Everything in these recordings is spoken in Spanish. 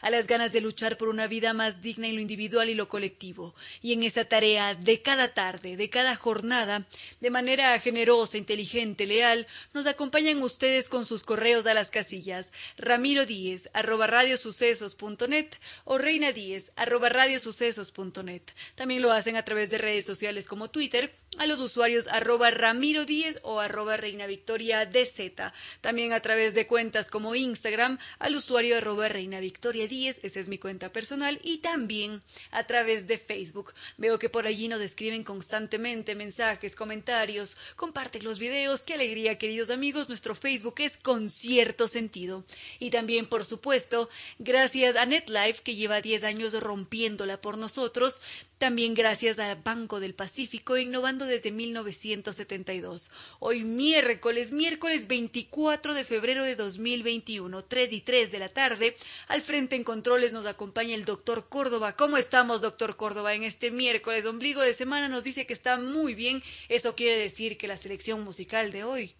a las ganas de luchar por una vida más digna en lo individual y lo colectivo. Y en esa tarea de cada tarde, de cada jornada, de manera generosa, inteligente, leal, nos acompañan ustedes con sus correos a las casillas ramiro díez arroba radiosucesos.net o reina díez arroba radiosucesos.net. También lo hacen a través de redes sociales como Twitter a los usuarios arroba ramiro díez o arroba reina victoria dz. También a través de cuentas como Instagram al usuario arroba reina Victoria Díez, esa es mi cuenta personal, y también a través de Facebook. Veo que por allí nos escriben constantemente mensajes, comentarios, comparten los videos. Qué alegría, queridos amigos. Nuestro Facebook es con cierto sentido. Y también, por supuesto, gracias a NetLife, que lleva 10 años rompiéndola por nosotros, también gracias al Banco del Pacífico, innovando desde 1972. Hoy miércoles, miércoles 24 de febrero de 2021, 3 y 3 de la tarde, al frente en controles nos acompaña el doctor Córdoba. ¿Cómo estamos, doctor Córdoba, en este miércoles? Ombligo de semana nos dice que está muy bien. Eso quiere decir que la selección musical de hoy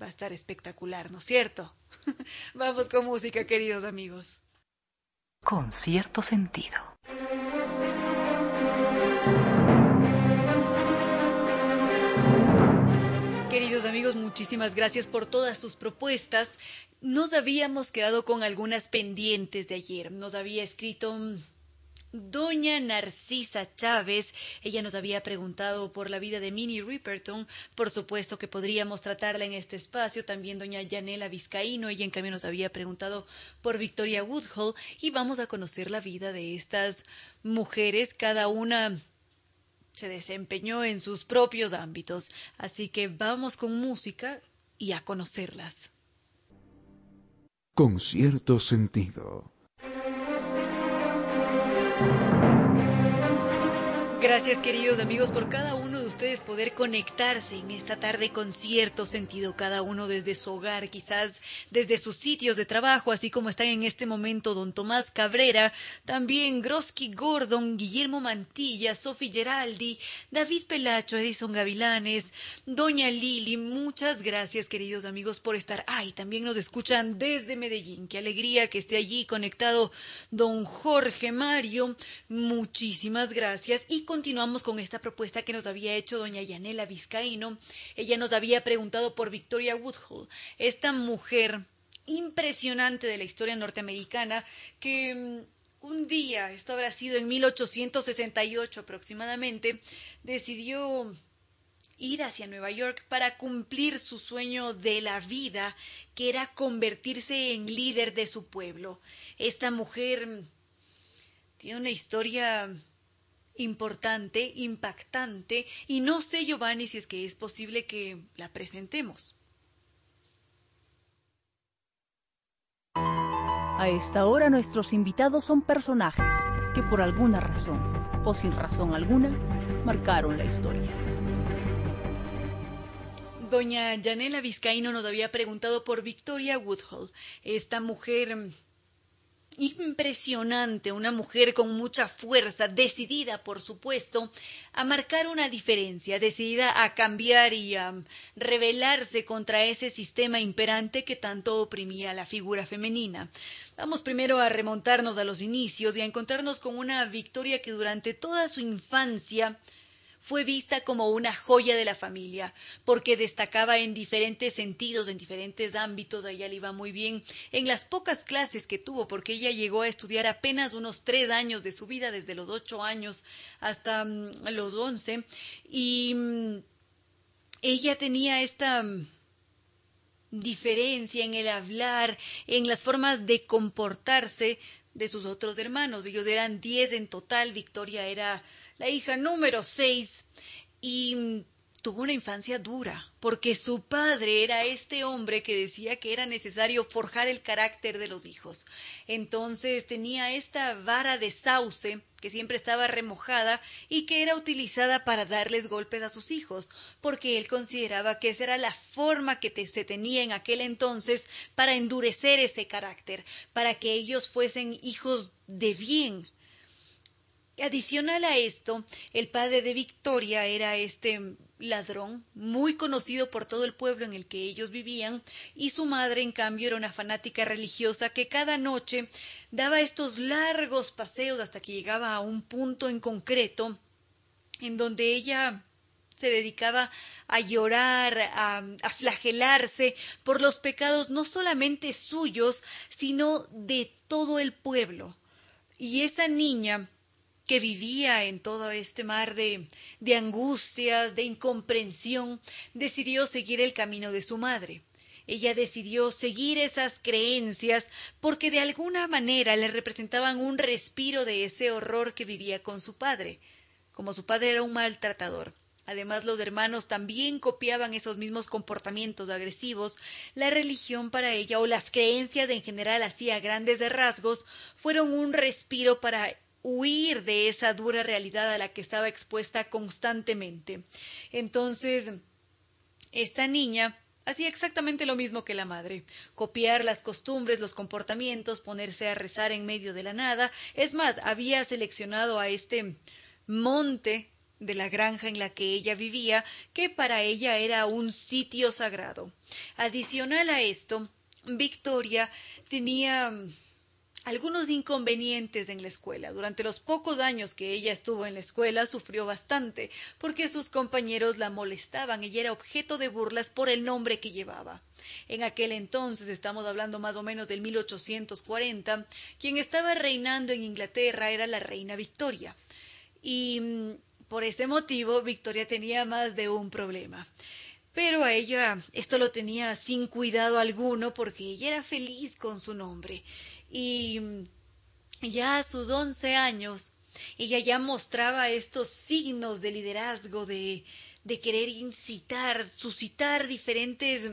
va a estar espectacular, ¿no es cierto? Vamos con música, queridos amigos. Con cierto sentido. Amigos, muchísimas gracias por todas sus propuestas. Nos habíamos quedado con algunas pendientes de ayer. Nos había escrito mm, Doña Narcisa Chávez, ella nos había preguntado por la vida de Minnie Riperton, por supuesto que podríamos tratarla en este espacio, también doña Yanela Vizcaíno, ella en cambio nos había preguntado por Victoria Woodhull. Y vamos a conocer la vida de estas mujeres, cada una se desempeñó en sus propios ámbitos. Así que vamos con música y a conocerlas. Con cierto sentido. Gracias queridos amigos por cada uno de ustedes poder conectarse en esta tarde con cierto sentido, cada uno desde su hogar, quizás desde sus sitios de trabajo, así como están en este momento don Tomás Cabrera, también Groski Gordon, Guillermo Mantilla, Sofi Geraldi, David Pelacho, Edison Gavilanes, Doña Lili, muchas gracias queridos amigos por estar. Ahí. También nos escuchan desde Medellín, qué alegría que esté allí conectado don Jorge Mario, muchísimas gracias. Y continuamos con esta propuesta que nos había hecho doña Yanela Vizcaíno. Ella nos había preguntado por Victoria Woodhull, esta mujer impresionante de la historia norteamericana que mm, un día, esto habrá sido en 1868 aproximadamente, decidió ir hacia Nueva York para cumplir su sueño de la vida, que era convertirse en líder de su pueblo. Esta mujer mm, tiene una historia importante, impactante, y no sé, Giovanni, si es que es posible que la presentemos. A esta hora nuestros invitados son personajes que por alguna razón, o sin razón alguna, marcaron la historia. Doña Yanela Vizcaíno nos había preguntado por Victoria Woodhull, esta mujer impresionante, una mujer con mucha fuerza, decidida, por supuesto, a marcar una diferencia, decidida a cambiar y a rebelarse contra ese sistema imperante que tanto oprimía la figura femenina. Vamos primero a remontarnos a los inicios y a encontrarnos con una Victoria que durante toda su infancia fue vista como una joya de la familia, porque destacaba en diferentes sentidos, en diferentes ámbitos, a ella le iba muy bien en las pocas clases que tuvo, porque ella llegó a estudiar apenas unos tres años de su vida, desde los ocho años hasta mm, los once, y mm, ella tenía esta mm, diferencia en el hablar, en las formas de comportarse de sus otros hermanos. Ellos eran diez en total, Victoria era la hija número seis, y tuvo una infancia dura, porque su padre era este hombre que decía que era necesario forjar el carácter de los hijos. Entonces tenía esta vara de sauce que siempre estaba remojada y que era utilizada para darles golpes a sus hijos, porque él consideraba que esa era la forma que se tenía en aquel entonces para endurecer ese carácter, para que ellos fuesen hijos de bien, Adicional a esto, el padre de Victoria era este ladrón, muy conocido por todo el pueblo en el que ellos vivían, y su madre, en cambio, era una fanática religiosa que cada noche daba estos largos paseos hasta que llegaba a un punto en concreto en donde ella se dedicaba a llorar, a, a, flagelarse por los pecados no solamente suyos, sino de todo el pueblo. Y esa niña que vivía en todo este mar de, de angustias, de incomprensión, decidió seguir el camino de su madre. Ella decidió seguir esas creencias porque de alguna manera le representaban un respiro de ese horror que vivía con su padre. Como su padre era un maltratador, Además, los hermanos también copiaban esos mismos comportamientos agresivos. La religión para ella, o las creencias en general así a grandes rasgos, fueron un respiro para huir de esa dura realidad a la que estaba expuesta constantemente. Entonces, esta niña hacía exactamente lo mismo que la madre, copiar las costumbres, los comportamientos, ponerse a rezar en medio de la nada. Es más, había seleccionado a este monte de la granja en la que ella vivía, que para ella era un sitio sagrado. Adicional a esto, Victoria tenía algunos inconvenientes en la escuela. Durante los pocos años que ella estuvo en la escuela sufrió bastante, porque sus compañeros la molestaban y era objeto de burlas por el nombre que llevaba. En aquel entonces, estamos hablando más o menos del 1840, quien estaba reinando en Inglaterra era la reina Victoria. Y mm, por ese motivo, Victoria tenía más de un problema. Pero a ella esto lo tenía sin cuidado alguno porque ella era feliz con su nombre y ya a sus once años ella ya mostraba estos signos de liderazgo, de, de querer incitar, suscitar diferentes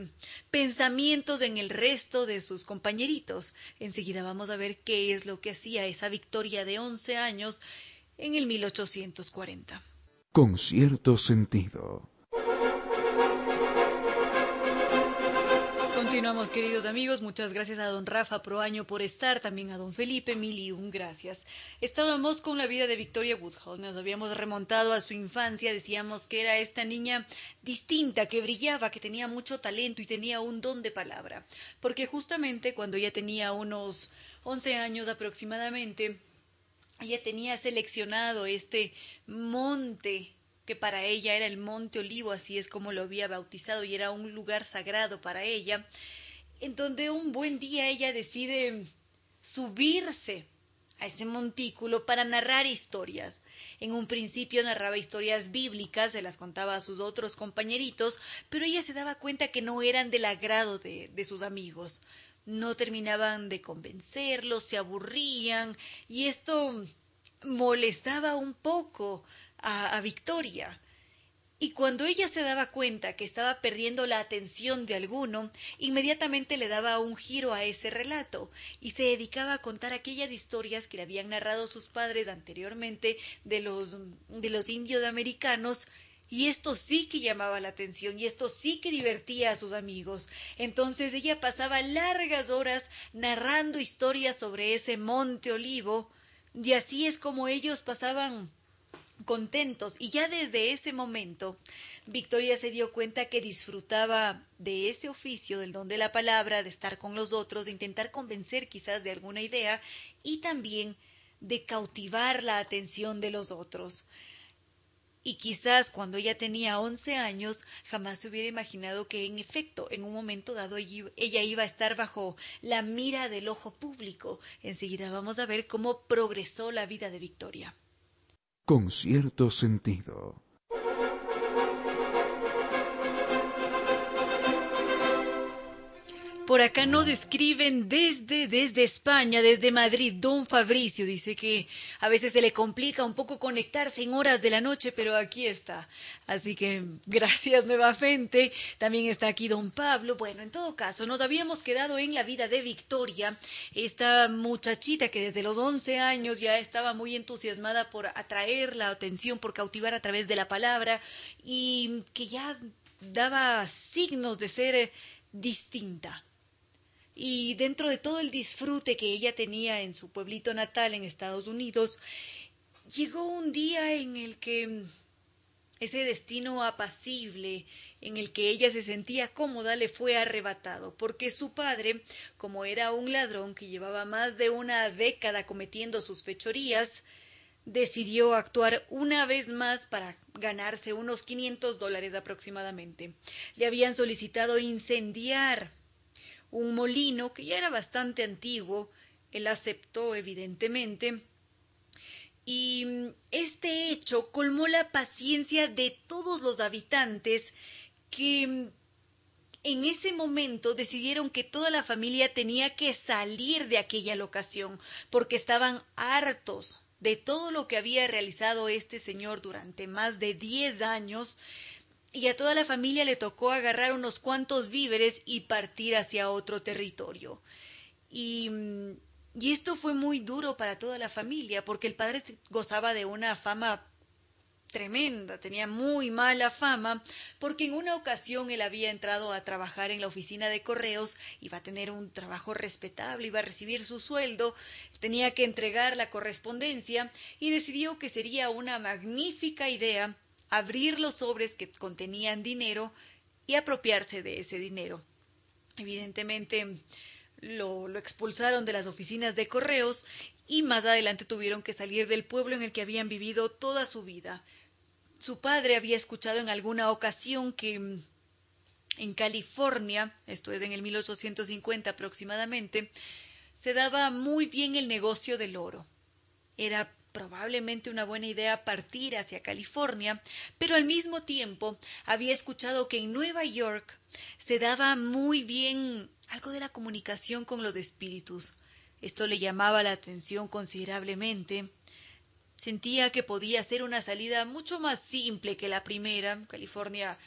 pensamientos en el resto de sus compañeritos. Enseguida vamos a ver qué es lo que hacía esa victoria de once años en el 1840. Con cierto sentido. Continuamos, queridos amigos. Muchas gracias a don Rafa Proaño por estar, también a don Felipe, mil y un gracias. Estábamos con la vida de Victoria Woodhull. Nos habíamos remontado a su infancia. Decíamos que era esta niña distinta, que brillaba, que tenía mucho talento y tenía un don de palabra. Porque justamente cuando ella tenía unos once años aproximadamente, ella tenía seleccionado este monte que para ella era el Monte Olivo, así es como lo había bautizado, y era un lugar sagrado para ella, en donde un buen día ella decide subirse a ese montículo para narrar historias. En un principio narraba historias bíblicas, se las contaba a sus otros compañeritos, pero ella se daba cuenta que no eran del agrado de, de sus amigos. No terminaban de convencerlos, se aburrían, y esto molestaba un poco a, Victoria. Y cuando ella se daba cuenta que estaba perdiendo la atención de alguno, inmediatamente le daba un giro a ese relato y se dedicaba a contar aquellas historias que le habían narrado sus padres anteriormente de los, de los indios americanos y esto sí que llamaba la atención y esto sí que divertía a sus amigos. Entonces ella pasaba largas horas narrando historias sobre ese monte olivo y así es como ellos pasaban contentos y ya desde ese momento Victoria se dio cuenta que disfrutaba de ese oficio, del don de la palabra, de estar con los otros, de intentar convencer quizás de alguna idea y también de cautivar la atención de los otros. Y quizás cuando ella tenía 11 años jamás se hubiera imaginado que en efecto en un momento dado ella iba a estar bajo la mira del ojo público. Enseguida vamos a ver cómo progresó la vida de Victoria. Con cierto sentido. Por acá nos escriben desde, desde España, desde Madrid. Don Fabricio dice que a veces se le complica un poco conectarse en horas de la noche, pero aquí está. Así que gracias nuevamente. También está aquí don Pablo. Bueno, en todo caso, nos habíamos quedado en la vida de Victoria, esta muchachita que desde los 11 años ya estaba muy entusiasmada por atraer la atención, por cautivar a través de la palabra y que ya daba signos de ser distinta y dentro de todo el disfrute que ella tenía en su pueblito natal en Estados Unidos, llegó un día en el que ese destino apacible en el que ella se sentía cómoda le fue arrebatado, porque su padre, como era un ladrón que llevaba más de una década cometiendo sus fechorías, decidió actuar una vez más para ganarse unos 500 dólares aproximadamente. Le habían solicitado incendiar un molino que ya era bastante antiguo, él aceptó evidentemente, y mm, este hecho colmó la paciencia de todos los habitantes que mm, en ese momento decidieron que toda la familia tenía que salir de aquella locación porque estaban hartos de todo lo que había realizado este señor durante más de diez años y a toda la familia le tocó agarrar unos cuantos víveres y partir hacia otro territorio. Y, y, esto fue muy duro para toda la familia, porque el padre gozaba de una fama tremenda, tenía muy mala fama, porque en una ocasión él había entrado a trabajar en la oficina de correos, iba a tener un trabajo respetable, iba a recibir su sueldo, tenía que entregar la correspondencia y decidió que sería una magnífica idea abrir los sobres que contenían dinero y apropiarse de ese dinero. Evidentemente lo, expulsaron de las oficinas de correos y más adelante tuvieron que salir del pueblo en el que habían vivido toda su vida. Su padre había escuchado en alguna ocasión que mm, en California, esto es en el 1850 aproximadamente, se daba muy bien el negocio del oro. Era probablemente una buena idea partir hacia California, pero al mismo tiempo había escuchado que en Nueva York se daba muy bien algo de la comunicación con los espíritus. Esto le llamaba la atención considerablemente. Sentía que podía ser una salida mucho más simple que la primera. California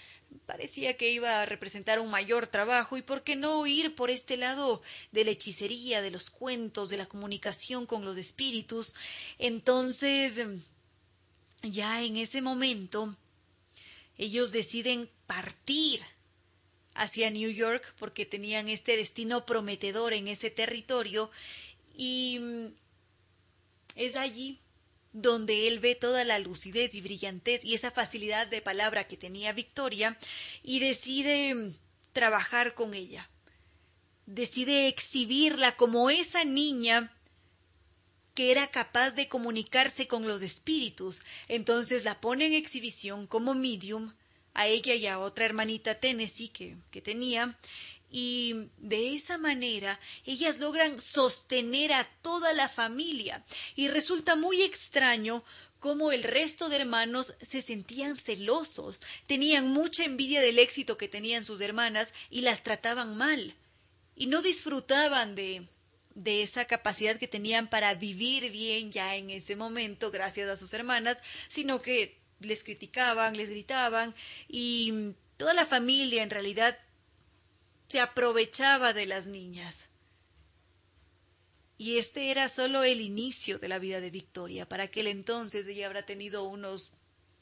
parecía que iba a representar un mayor trabajo y por qué no ir por este lado de la hechicería, de los cuentos, de la comunicación con los espíritus. Entonces, ya en ese momento, ellos deciden partir hacia New York porque tenían este destino prometedor en ese territorio y es allí donde él ve toda la lucidez y brillantez y esa facilidad de palabra que tenía Victoria y decide trabajar con ella. Decide exhibirla como esa niña que era capaz de comunicarse con los espíritus. Entonces la pone en exhibición como medium a ella y a otra hermanita Tennessee que, que tenía y de esa manera ellas logran sostener a toda la familia. Y resulta muy extraño cómo el resto de hermanos se sentían celosos, tenían mucha envidia del éxito que tenían sus hermanas y las trataban mal. Y no disfrutaban de de esa capacidad que tenían para vivir bien ya en ese momento gracias a sus hermanas, sino que les criticaban, les gritaban y toda la familia en realidad se aprovechaba de las niñas. Y este era solo el inicio de la vida de Victoria. Para aquel entonces ella habrá tenido unos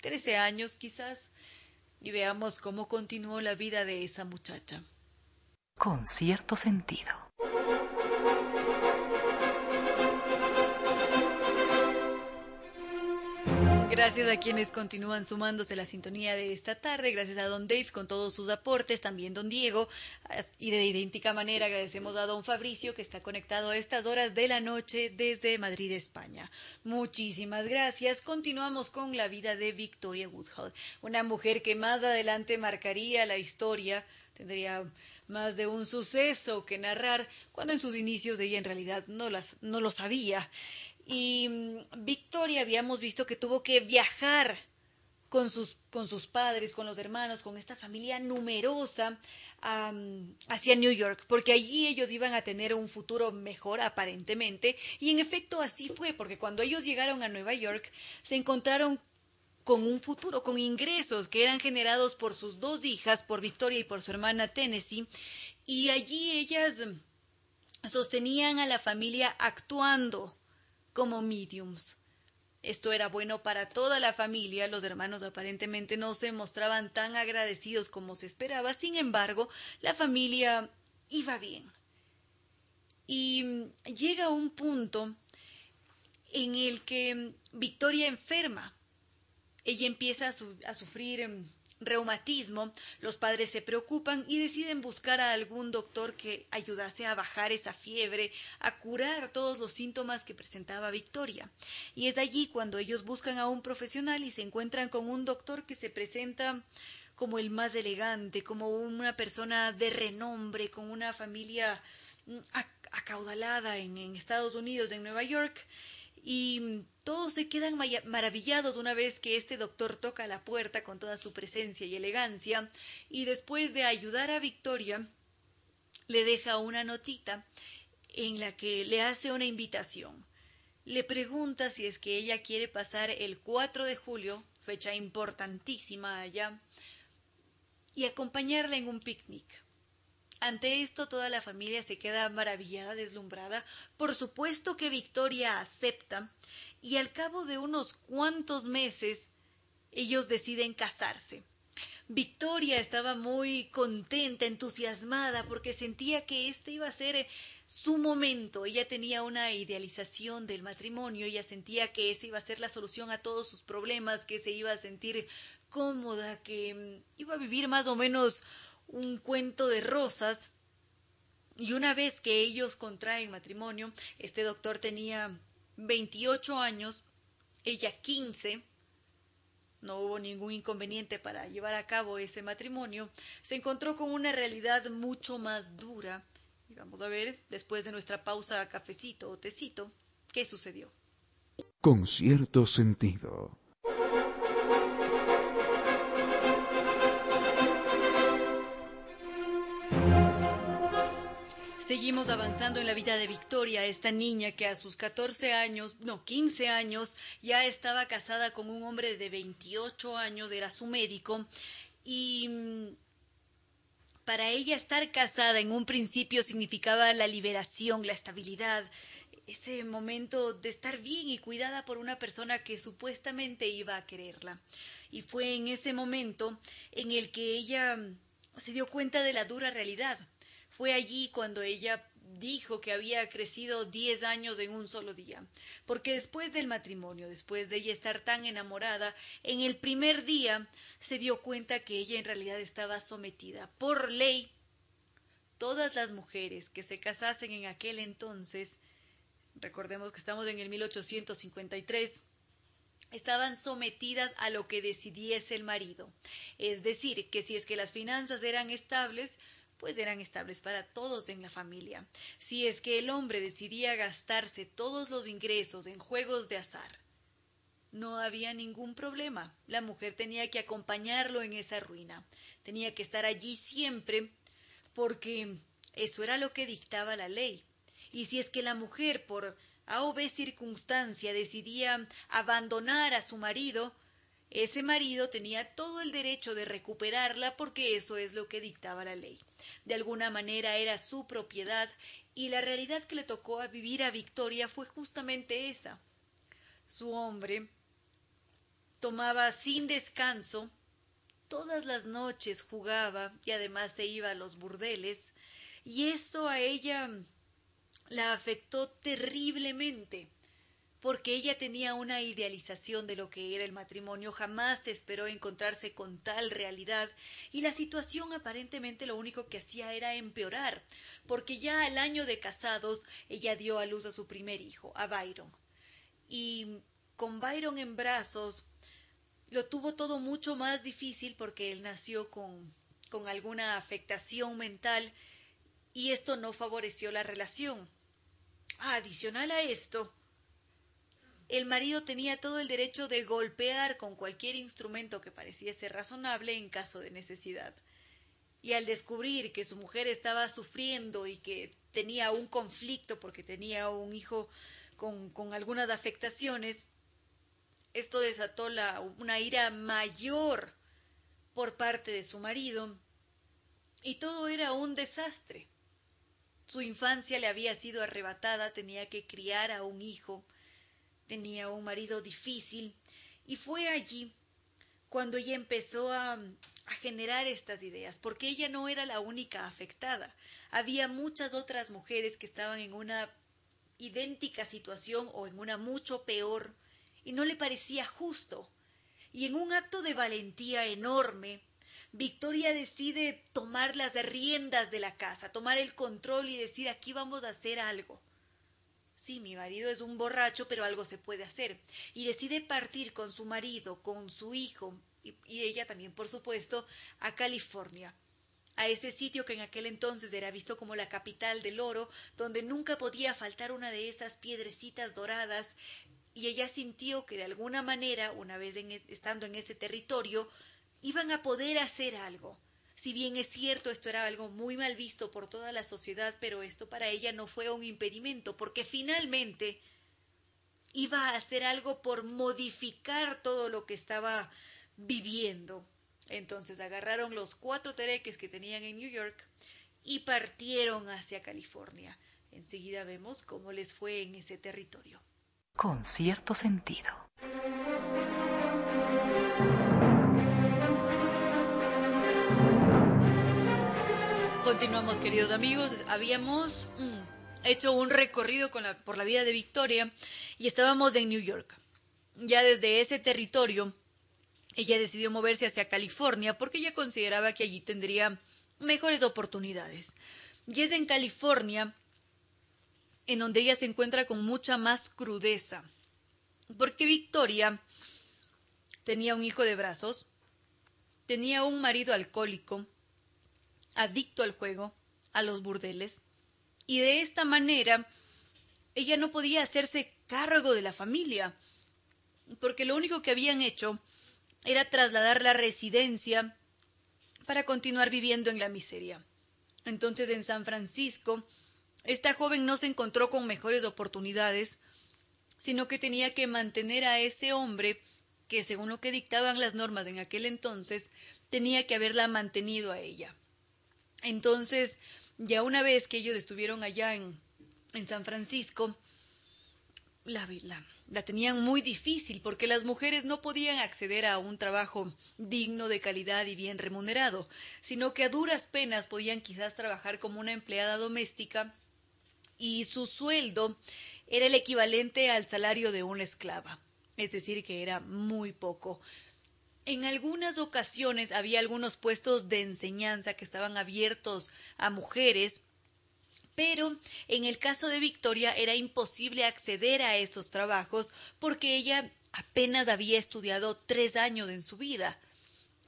trece años quizás. Y veamos cómo continuó la vida de esa muchacha. Con cierto sentido. Gracias a quienes continúan sumándose la sintonía de esta tarde. Gracias a don Dave con todos sus aportes, también don Diego. Y de idéntica manera agradecemos a don Fabricio que está conectado a estas horas de la noche desde Madrid, España. Muchísimas gracias. Continuamos con la vida de Victoria Woodhull, una mujer que más adelante marcaría la historia. Tendría más de un suceso que narrar cuando en sus inicios ella en realidad no, las, no lo sabía. Y mm, Victoria habíamos visto que tuvo que viajar con sus, con sus padres, con los hermanos, con esta familia numerosa hacia New York, porque allí ellos iban a tener un futuro mejor aparentemente. Y en efecto así fue, porque cuando ellos llegaron a Nueva York se encontraron con un futuro, con ingresos que eran generados por sus dos hijas, por Victoria y por su hermana Tennessee, y allí ellas sostenían a la familia actuando como mediums. Esto era bueno para toda la familia, los hermanos aparentemente no se mostraban tan agradecidos como se esperaba, sin embargo, la familia iba bien. Y llega un punto en el que Victoria enferma. Ella empieza a, sufrir em, reumatismo, los padres se preocupan y deciden buscar a algún doctor que ayudase a bajar esa fiebre, a curar todos los síntomas que presentaba Victoria. Y es allí cuando ellos buscan a un profesional y se encuentran con un doctor que se presenta como el más elegante, como una persona de renombre, con una familia mm, acaudalada en, en Estados Unidos, en Nueva York, y todos se quedan maravillados una vez que este doctor toca la puerta con toda su presencia y elegancia y después de ayudar a Victoria le deja una notita en la que le hace una invitación. Le pregunta si es que ella quiere pasar el 4 de julio, fecha importantísima allá, y acompañarla en un picnic. Ante esto toda la familia se queda maravillada, deslumbrada. Por supuesto que Victoria acepta y al cabo de unos cuantos meses ellos deciden casarse. Victoria estaba muy contenta, entusiasmada, porque sentía que este iba a ser su momento. Ella tenía una idealización del matrimonio, ella sentía que esa iba a ser la solución a todos sus problemas, que se iba a sentir cómoda, que mm, iba a vivir más o menos un cuento de rosas. Y una vez que ellos contraen matrimonio, este doctor tenía 28 años, ella 15, no hubo ningún inconveniente para llevar a cabo ese matrimonio, se encontró con una realidad mucho más dura. Y vamos a ver, después de nuestra pausa cafecito o tecito, qué sucedió. Con cierto sentido. Seguimos avanzando en la vida de Victoria, esta niña que a sus 14 años, no, 15 años, ya estaba casada con un hombre de 28 años, era su médico, y mm, para ella estar casada en un principio significaba la liberación, la estabilidad, ese momento de estar bien y cuidada por una persona que supuestamente iba a quererla. Y fue en ese momento en el que ella mm, se dio cuenta de la dura realidad fue allí cuando ella dijo que había crecido diez años en un solo día, porque después del matrimonio, después de ella estar tan enamorada, en el primer día se dio cuenta que ella en realidad estaba sometida por ley. Todas las mujeres que se casasen en aquel entonces, recordemos que estamos en el 1853, estaban sometidas a lo que decidiese el marido. Es decir, que si es que las finanzas eran estables, pues eran estables para todos en la familia. Si es que el hombre decidía gastarse todos los ingresos en juegos de azar, no había ningún problema. La mujer tenía que acompañarlo en esa ruina. Tenía que estar allí siempre porque eso era lo que dictaba la ley. Y si es que la mujer por A o B circunstancia decidía abandonar a su marido, ese marido tenía todo el derecho de recuperarla porque eso es lo que dictaba la ley. De alguna manera era su propiedad y la realidad que le tocó a vivir a Victoria fue justamente esa. Su hombre tomaba sin descanso, todas las noches jugaba y además se iba a los burdeles, y esto a ella la afectó terriblemente porque ella tenía una idealización de lo que era el matrimonio, jamás esperó encontrarse con tal realidad y la situación aparentemente lo único que hacía era empeorar, porque ya al año de casados ella dio a luz a su primer hijo, a Byron. Y con Byron en brazos lo tuvo todo mucho más difícil porque él nació con, con alguna afectación mental y esto no favoreció la relación. Adicional a esto, el marido tenía todo el derecho de golpear con cualquier instrumento que pareciese razonable en caso de necesidad. Y al descubrir que su mujer estaba sufriendo y que tenía un conflicto porque tenía un hijo con, algunas afectaciones, esto desató la, una ira mayor por parte de su marido y todo era un desastre. Su infancia le había sido arrebatada, tenía que criar a un hijo, tenía un marido difícil y fue allí cuando ella empezó a, a, generar estas ideas, porque ella no era la única afectada. Había muchas otras mujeres que estaban en una idéntica situación o en una mucho peor y no le parecía justo. Y en un acto de valentía enorme, Victoria decide tomar las riendas de la casa, tomar el control y decir aquí vamos a hacer algo. Sí, mi marido es un borracho, pero algo se puede hacer. Y decide partir con su marido, con su hijo, y, ella también, por supuesto, a California, a ese sitio que en aquel entonces era visto como la capital del oro, donde nunca podía faltar una de esas piedrecitas doradas, y ella sintió que de alguna manera, una vez en, estando en ese territorio, iban a poder hacer algo. Si bien es cierto, esto era algo muy mal visto por toda la sociedad, pero esto para ella no fue un impedimento, porque finalmente iba a hacer algo por modificar todo lo que estaba viviendo. Entonces agarraron los cuatro tereques que tenían en New York y partieron hacia California. Enseguida vemos cómo les fue en ese territorio. Con cierto sentido. Continuamos, queridos amigos. Habíamos mm, hecho un recorrido por la vida de Victoria y estábamos en New York. Ya desde ese territorio, ella decidió moverse hacia California porque ella consideraba que allí tendría mejores oportunidades. Y es en California en donde ella se encuentra con mucha más crudeza. Porque Victoria tenía un hijo de brazos, tenía un marido alcohólico, adicto al juego, a los burdeles, y de esta manera ella no podía hacerse cargo de la familia, porque lo único que habían hecho era trasladar la residencia para continuar viviendo en la miseria. Entonces en San Francisco, esta joven no se encontró con mejores oportunidades, sino que tenía que mantener a ese hombre que, según lo que dictaban las normas en aquel entonces, tenía que haberla mantenido a ella. Entonces, ya una vez que ellos estuvieron allá en, en San Francisco, la, la, la, tenían muy difícil porque las mujeres no podían acceder a un trabajo digno de calidad y bien remunerado, sino que a duras penas podían quizás trabajar como una empleada doméstica y su sueldo era el equivalente al salario de una esclava, es decir, que era muy poco. En algunas ocasiones había algunos puestos de enseñanza que estaban abiertos a mujeres, pero en el caso de Victoria era imposible acceder a esos trabajos porque ella apenas había estudiado tres años en su vida.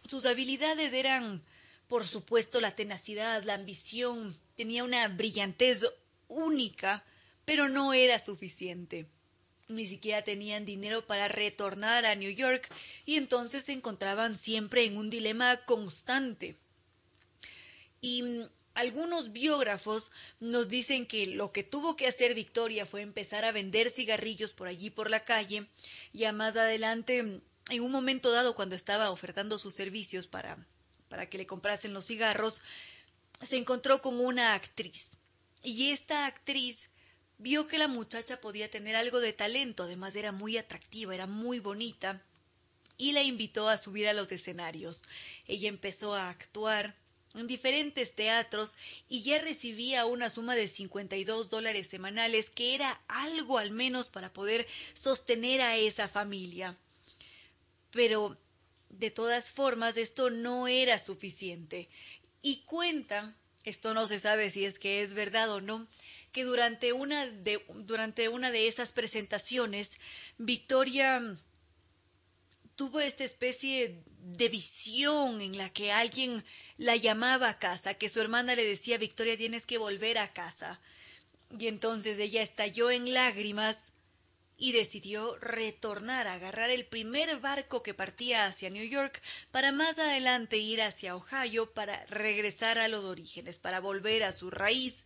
Sus habilidades eran, por supuesto, la tenacidad, la ambición, tenía una brillantez única, pero no era suficiente ni siquiera tenían dinero para retornar a New York y entonces se encontraban siempre en un dilema constante. Y mm, algunos biógrafos nos dicen que lo que tuvo que hacer Victoria fue empezar a vender cigarrillos por allí por la calle, ya más adelante, mm, en un momento dado cuando estaba ofertando sus servicios para, para que le comprasen los cigarros, se encontró con una actriz. Y esta actriz vio que la muchacha podía tener algo de talento, además era muy atractiva, era muy bonita, y la invitó a subir a los escenarios. Ella empezó a actuar en diferentes teatros y ya recibía una suma de 52 dólares semanales, que era algo al menos para poder sostener a esa familia. Pero, de todas formas, esto no era suficiente. Y cuenta, esto no se sabe si es que es verdad o no, que durante una de, durante una de esas presentaciones, Victoria tuvo esta especie de visión en la que alguien la llamaba a casa, que su hermana le decía, Victoria, tienes que volver a casa. Y entonces ella estalló en lágrimas y decidió retornar, a agarrar el primer barco que partía hacia New York para más adelante ir hacia Ohio para regresar a los orígenes, para volver a su raíz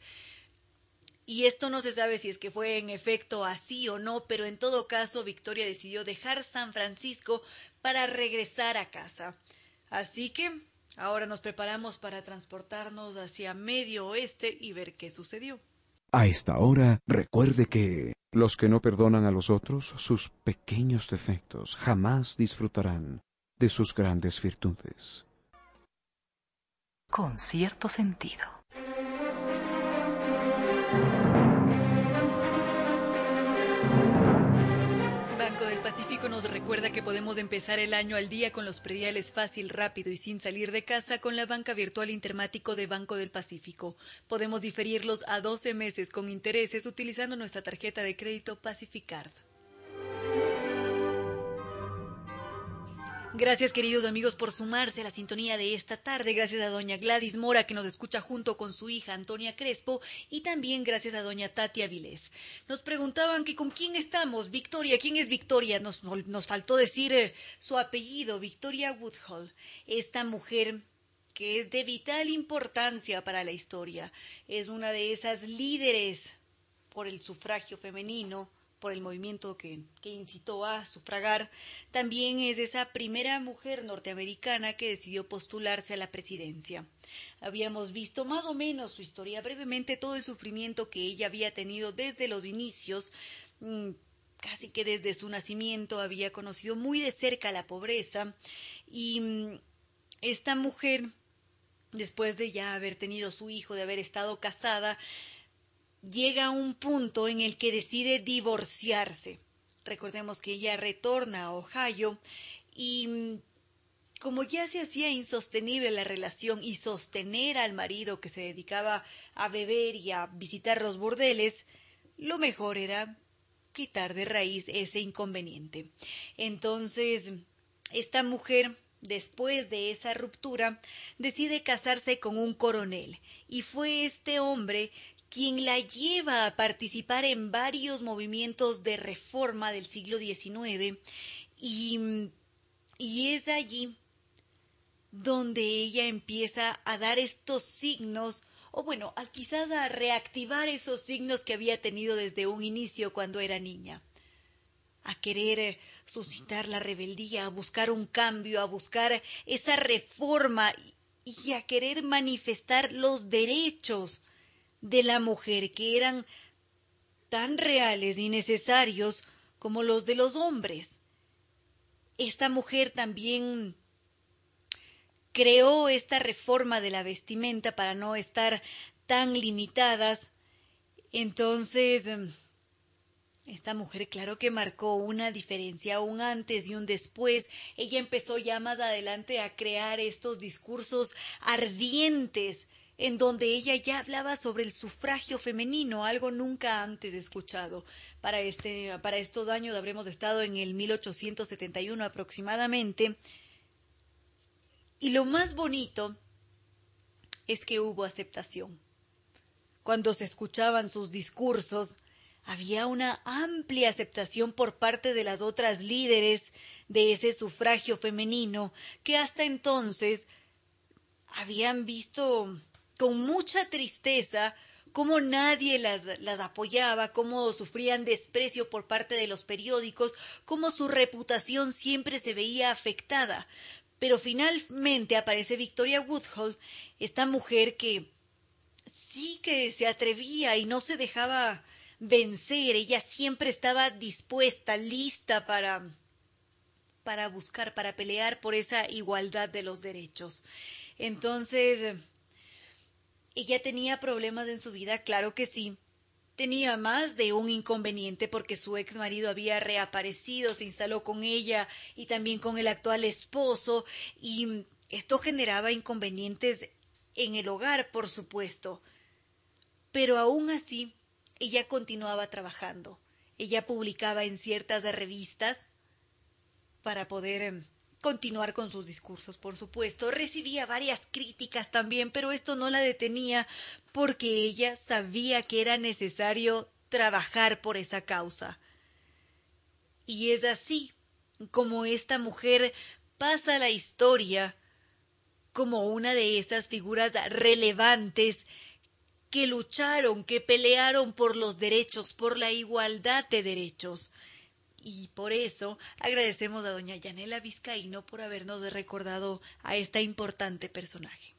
y esto no se sabe si es que fue en efecto así o no, pero en todo caso Victoria decidió dejar San Francisco para regresar a casa. Así que ahora nos preparamos para transportarnos hacia Medio Oeste y ver qué sucedió. A esta hora, recuerde que los que no perdonan a los otros sus pequeños defectos jamás disfrutarán de sus grandes virtudes. Con cierto sentido. Banco del Pacífico nos recuerda que podemos empezar el año al día con los prediales fácil, rápido y sin salir de casa con la banca virtual intermático de Banco del Pacífico. Podemos diferirlos a 12 meses con intereses utilizando nuestra tarjeta de crédito Pacificard. Gracias queridos amigos por sumarse a la sintonía de esta tarde. Gracias a doña Gladys Mora que nos escucha junto con su hija Antonia Crespo y también gracias a doña Tatia Vilés. Nos preguntaban que con quién estamos. Victoria, ¿quién es Victoria? Nos, nos faltó decir eh, su apellido, Victoria Woodhull. Esta mujer que es de vital importancia para la historia. Es una de esas líderes por el sufragio femenino por el movimiento que, incitó a sufragar, también es esa primera mujer norteamericana que decidió postularse a la presidencia. Habíamos visto más o menos su historia brevemente, todo el sufrimiento que ella había tenido desde los inicios, mm, casi que desde su nacimiento había conocido muy de cerca la pobreza y mm, esta mujer, después de ya haber tenido su hijo, de haber estado casada, llega a un punto en el que decide divorciarse. Recordemos que ella retorna a Ohio y mm, como ya se hacía insostenible la relación y sostener al marido que se dedicaba a beber y a visitar los bordeles, lo mejor era quitar de raíz ese inconveniente. Entonces, esta mujer, después de esa ruptura, decide casarse con un coronel, y fue este hombre quien la lleva a participar en varios movimientos de reforma del siglo XIX y, y es allí donde ella empieza a dar estos signos o bueno, quizás a reactivar esos signos que había tenido desde un inicio cuando era niña, a querer suscitar la rebeldía, a buscar un cambio, a buscar esa reforma y a querer manifestar los derechos de la mujer que eran tan reales y necesarios como los de los hombres. Esta mujer también creó esta reforma de la vestimenta para no estar tan limitadas. Entonces, esta mujer claro que marcó una diferencia, un antes y un después. Ella empezó ya más adelante a crear estos discursos ardientes en donde ella ya hablaba sobre el sufragio femenino, algo nunca antes escuchado. Para, este, para estos años habremos estado en el 1871 aproximadamente. Y lo más bonito es que hubo aceptación. Cuando se escuchaban sus discursos, había una amplia aceptación por parte de las otras líderes de ese sufragio femenino que hasta entonces habían visto con mucha tristeza cómo nadie las, las, apoyaba, cómo sufrían desprecio por parte de los periódicos, cómo su reputación siempre se veía afectada. Pero finalmente aparece Victoria Woodhull, esta mujer que sí que se atrevía y no se dejaba vencer, ella siempre estaba dispuesta, lista para para buscar, para pelear por esa igualdad de los derechos. Entonces, ella tenía problemas en su vida, claro que sí. Tenía más de un inconveniente porque su ex marido había reaparecido, se instaló con ella y también con el actual esposo, y esto generaba inconvenientes en el hogar, por supuesto. Pero aún así, ella continuaba trabajando. Ella publicaba en ciertas revistas para poder em, continuar con sus discursos, por supuesto. Recibía varias críticas también, pero esto no la detenía porque ella sabía que era necesario trabajar por esa causa. Y es así como esta mujer pasa la historia como una de esas figuras relevantes que lucharon, que pelearon por los derechos, por la igualdad de derechos. Y por eso agradecemos a doña Yanela Vizcaíno por habernos recordado a esta importante personaje.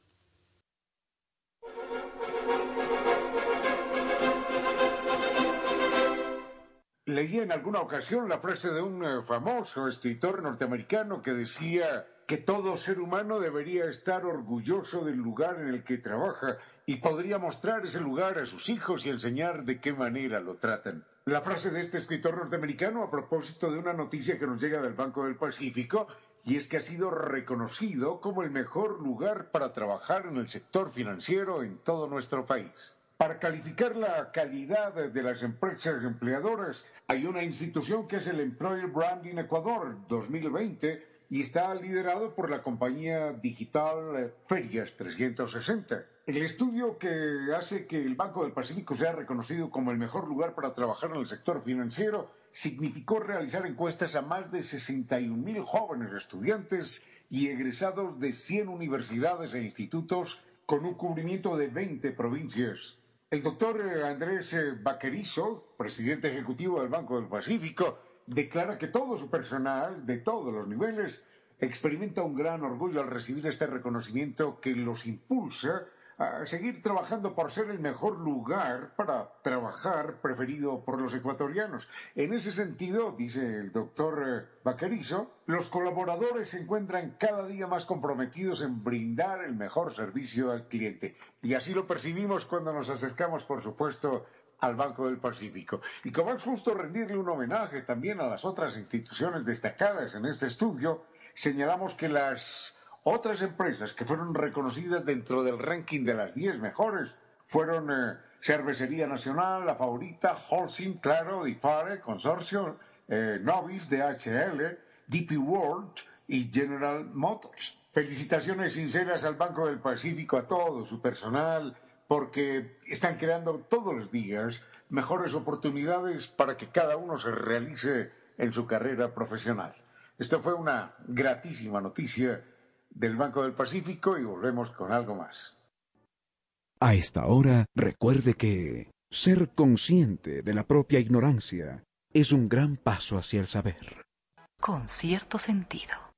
Leí en alguna ocasión la frase de un eh, famoso escritor norteamericano que decía que todo ser humano debería estar orgulloso del lugar en el que trabaja y podría mostrar ese lugar a sus hijos y enseñar de qué manera lo tratan. La frase de este escritor norteamericano a propósito de una noticia que nos llega del Banco del Pacífico y es que ha sido reconocido como el mejor lugar para trabajar en el sector financiero en todo nuestro país. Para calificar la calidad de las empresas empleadoras, hay una institución que es el Employer Branding Ecuador 2020 y está liderado por la compañía digital Ferias 360. El estudio que hace que el Banco del Pacífico sea reconocido como el mejor lugar para trabajar en el sector financiero significó realizar encuestas a más de 61 mil jóvenes estudiantes y egresados de 100 universidades e institutos con un cubrimiento de 20 provincias. El doctor Andrés Vaquerizo, presidente ejecutivo del Banco del Pacífico, declara que todo su personal, de todos los niveles, experimenta un gran orgullo al recibir este reconocimiento que los impulsa a seguir trabajando por ser el mejor lugar para trabajar preferido por los ecuatorianos. En ese sentido, dice el doctor eh, Vaquerizo, los colaboradores se encuentran cada día más comprometidos en brindar el mejor servicio al cliente. Y así lo percibimos cuando nos acercamos, por supuesto, al Banco del Pacífico. Y como es justo rendirle un homenaje también a las otras instituciones destacadas en este estudio, señalamos que las otras empresas que fueron reconocidas dentro del ranking de las 10 mejores fueron eh, Cervecería Nacional, La Favorita, Holcim, Claro, Difare, Consorcio, eh, Novis, DHL, DP World y General Motors. Felicitaciones sinceras al Banco del Pacífico, a todo su personal, porque están creando todos los días mejores oportunidades para que cada uno se realice en su carrera profesional. Esto fue una gratísima noticia del Banco del Pacífico y volvemos con algo más. A esta hora, recuerde que ser consciente de la propia ignorancia es un gran paso hacia el saber. Con cierto sentido.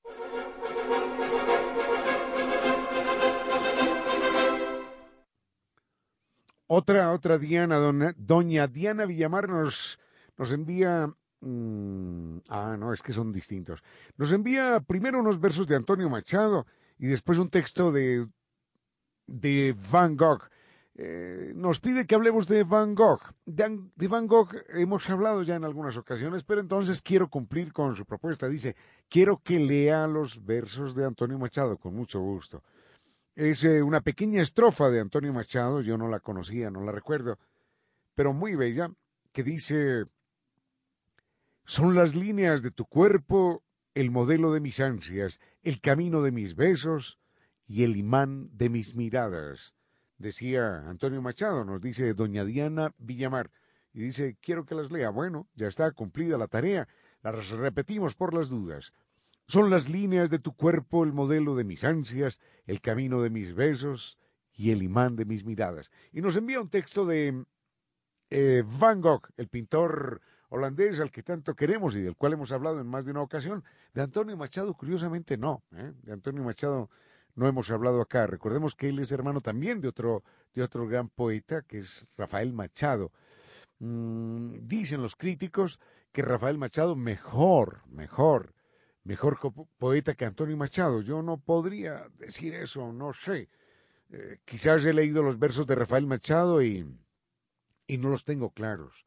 Otra, otra Diana, doña Diana Villamar nos, nos envía Mm, ah, no, es que son distintos. Nos envía primero unos versos de Antonio Machado y después un texto de, de Van Gogh. Eh, nos pide que hablemos de Van Gogh. De, de, Van Gogh hemos hablado ya en algunas ocasiones, pero entonces quiero cumplir con su propuesta. Dice, quiero que lea los versos de Antonio Machado, con mucho gusto. Es eh, una pequeña estrofa de Antonio Machado, yo no la conocía, no la recuerdo, pero muy bella, que dice, son las líneas de tu cuerpo el modelo de mis ansias, el camino de mis besos y el imán de mis miradas. Decía Antonio Machado, nos dice doña Diana Villamar, y dice, quiero que las lea. Bueno, ya está cumplida la tarea, las repetimos por las dudas. Son las líneas de tu cuerpo el modelo de mis ansias, el camino de mis besos y el imán de mis miradas. Y nos envía un texto de eh, Van Gogh, el pintor holandés al que tanto queremos y del cual hemos hablado en más de una ocasión. De Antonio Machado, curiosamente, no. ¿eh? De Antonio Machado no hemos hablado acá. Recordemos que él es hermano también de otro, de otro gran poeta, que es Rafael Machado. Mm, dicen los críticos que Rafael Machado mejor, mejor, mejor poeta que Antonio Machado. Yo no podría decir eso, no sé. Eh, quizás he leído los versos de Rafael Machado y, y no los tengo claros.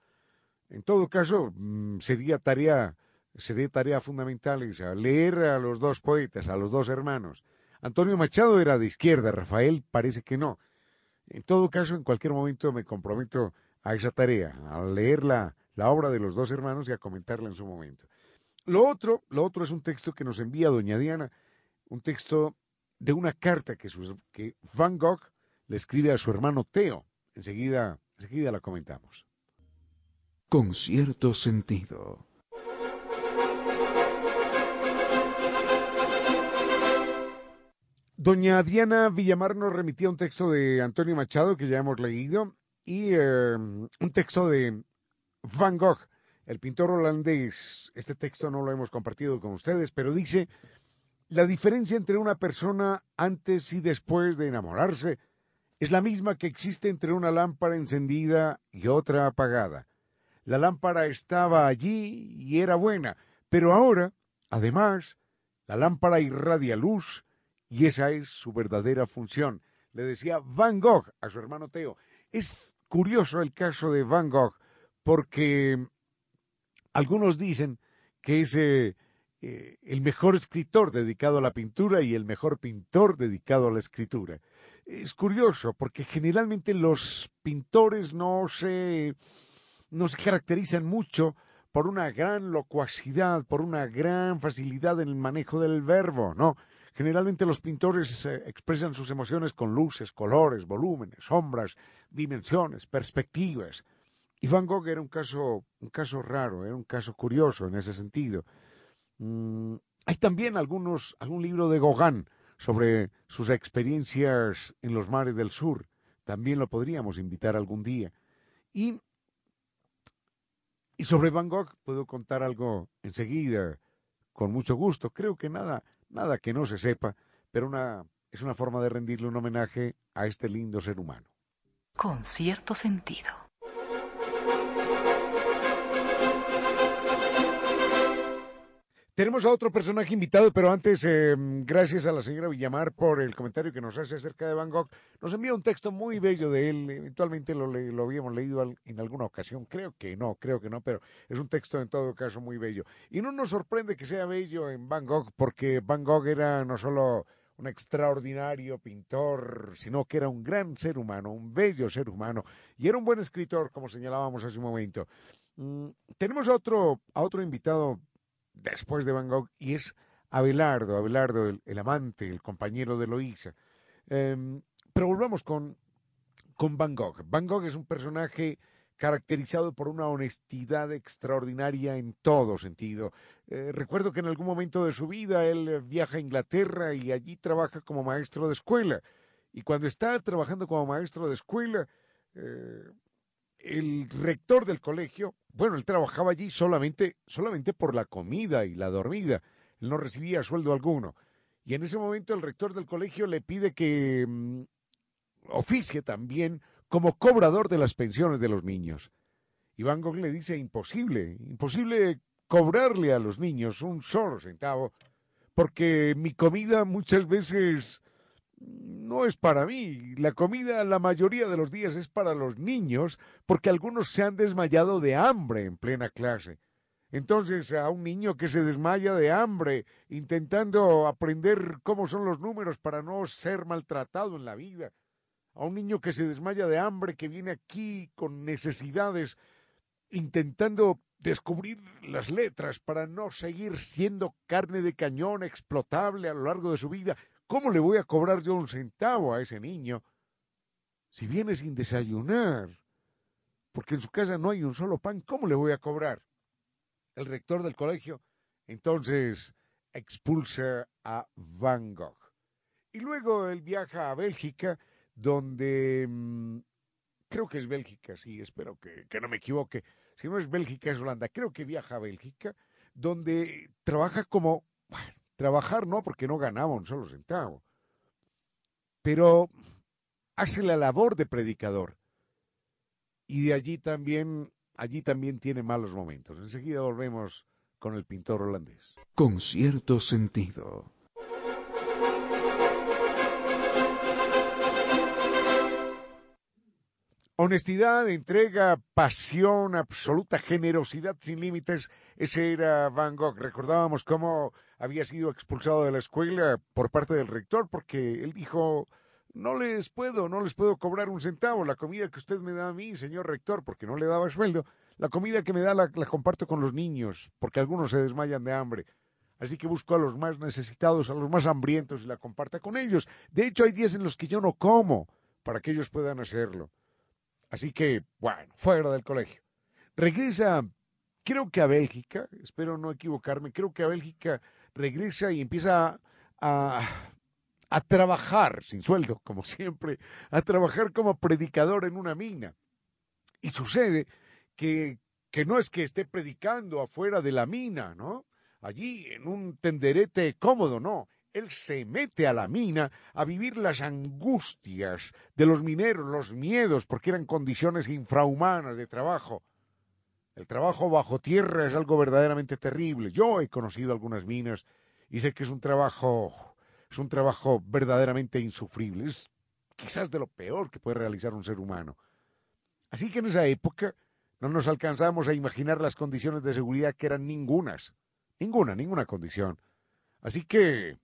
En todo caso, mm, sería tarea, sería tarea fundamental esa, leer a los dos poetas, a los dos hermanos. Antonio Machado era de izquierda, Rafael parece que no. En todo caso, en cualquier momento me comprometo a esa tarea, a leer la, la obra de los dos hermanos y a comentarla en su momento. Lo otro, lo otro es un texto que nos envía doña Diana, un texto de una carta que, que Van Gogh le escribe a su hermano Teo. Enseguida, enseguida la comentamos. Con cierto sentido. Doña Diana Villamar nos remitía un texto de Antonio Machado que ya hemos leído y eh, un texto de Van Gogh, el pintor holandés. Este texto no lo hemos compartido con ustedes, pero dice, la diferencia entre una persona antes y después de enamorarse es la misma que existe entre una lámpara encendida y otra apagada. La lámpara estaba allí y era buena, pero ahora, además, la lámpara irradia luz y esa es su verdadera función. Le decía Van Gogh a su hermano Teo. Es curioso el caso de Van Gogh porque algunos dicen que es eh, eh, el mejor escritor dedicado a la pintura y el mejor pintor dedicado a la escritura. Es curioso porque generalmente los pintores no se, no se caracterizan mucho por una gran locuacidad, por una gran facilidad en el manejo del verbo, ¿no? Generalmente los pintores eh, expresan sus emociones con luces, colores, volúmenes, sombras, dimensiones, perspectivas. Y Van Gogh era un caso, un caso raro, era un caso curioso en ese sentido. Mm, hay también algunos, algún libro de Gauguin sobre sus experiencias en los mares del sur. También lo podríamos invitar algún día. Y, y sobre Van Gogh puedo contar algo enseguida, con mucho gusto. Creo que nada, nada que no se sepa, pero una, es una forma de rendirle un homenaje a este lindo ser humano. Con cierto sentido. Tenemos a otro personaje invitado, pero antes, em, gracias a la señora Villamar por el comentario que nos hace acerca de Van Gogh. Nos envía un texto muy bello de él. Eventualmente lo, lo habíamos leído en alguna ocasión. Creo que no, creo que no, pero es un texto en todo caso muy bello. Y no nos sorprende que sea bello en Van Gogh, porque Van Gogh era no solo un extraordinario pintor, sino que era un gran ser humano, un bello ser humano, y era un buen escritor, como señalábamos hace un momento. Mm, tenemos otro, a otro invitado después de Van Gogh, y es Abelardo, Abelardo, el, amante, el compañero de Loísa. Em, pero volvamos con, con Van Gogh. Van Gogh es un personaje caracterizado por una honestidad extraordinaria en todo sentido. Eh, recuerdo que en algún momento de su vida él viaja a Inglaterra y allí trabaja como maestro de escuela. Y cuando está trabajando como maestro de escuela, eh, el rector del colegio, bueno, él trabajaba allí solamente, solamente por la comida y la dormida. Él no recibía sueldo alguno. Y en ese momento el rector del colegio le pide que mm, oficie también como cobrador de las pensiones de los niños. Y Van Gogh le dice, imposible, imposible cobrarle a los niños un solo centavo, porque mi comida muchas veces no es para mí. La comida la mayoría de los días es para los niños porque algunos se han desmayado de hambre en plena clase. Entonces a un niño que se desmaya de hambre intentando aprender cómo son los números para no ser maltratado en la vida, a un niño que se desmaya de hambre que viene aquí con necesidades intentando descubrir las letras para no seguir siendo carne de cañón explotable a lo largo de su vida, ¿Cómo le voy a cobrar yo un centavo a ese niño si viene sin desayunar? Porque en su casa no hay un solo pan, ¿cómo le voy a cobrar? El rector del colegio entonces expulsa a Van Gogh. Y luego él viaja a Bélgica, donde mm, creo que es Bélgica, sí, espero que, que, no me equivoque. Si no es Bélgica, es Holanda. Creo que viaja a Bélgica, donde trabaja como, bueno, Trabajar no, porque no ganaba un solo centavo. Pero hace la labor de predicador. Y de allí también, allí también tiene malos momentos. Enseguida volvemos con el pintor holandés. Con cierto sentido. Honestidad, entrega, pasión, absoluta generosidad sin límites. Ese era Van Gogh. Recordábamos cómo había sido expulsado de la escuela por parte del rector porque él dijo, no les puedo, no les puedo cobrar un centavo. La comida que usted me da a mí, señor rector, porque no le daba sueldo, la comida que me da la, comparto con los niños, porque algunos se desmayan de hambre. Así que busco a los más necesitados, a los más hambrientos y la comparta con ellos. De hecho, hay días en los que yo no como para que ellos puedan hacerlo. Así que, bueno, fuera del colegio. Regresa, creo que a Bélgica, espero no equivocarme, creo que a Bélgica regresa y empieza a, a trabajar sin sueldo, como siempre, a trabajar como predicador en una mina. Y sucede que, que no es que esté predicando afuera de la mina, ¿no? Allí en un tenderete cómodo, no él se mete a la mina a vivir las angustias de los mineros, los miedos, porque eran condiciones infrahumanas de trabajo. El trabajo bajo tierra es algo verdaderamente terrible. Yo he conocido algunas minas y sé que es un trabajo, es un trabajo verdaderamente insufrible. Es quizás de lo peor que puede realizar un ser humano. Así que en esa época no nos alcanzamos a imaginar las condiciones de seguridad que eran ningunas. Ninguna, ninguna condición. Así que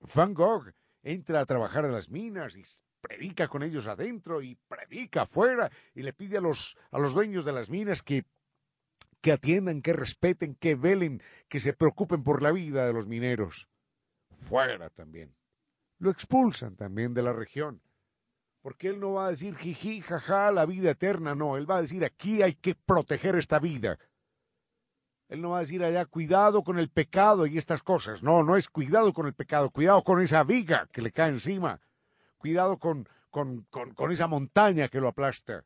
Van Gogh entra a trabajar en las minas y predica con ellos adentro y predica afuera y le pide a los, a los dueños de las minas que, que atiendan, que respeten, que velen, que se preocupen por la vida de los mineros. Fuera también. Lo expulsan también de la región. Porque él no va a decir jiji, jaja, la vida eterna, no, él va a decir aquí hay que proteger esta vida. Él no va a decir allá, cuidado con el pecado y estas cosas. No, no es cuidado con el pecado, cuidado con esa viga que le cae encima. Cuidado con, con, con, esa montaña que lo aplasta.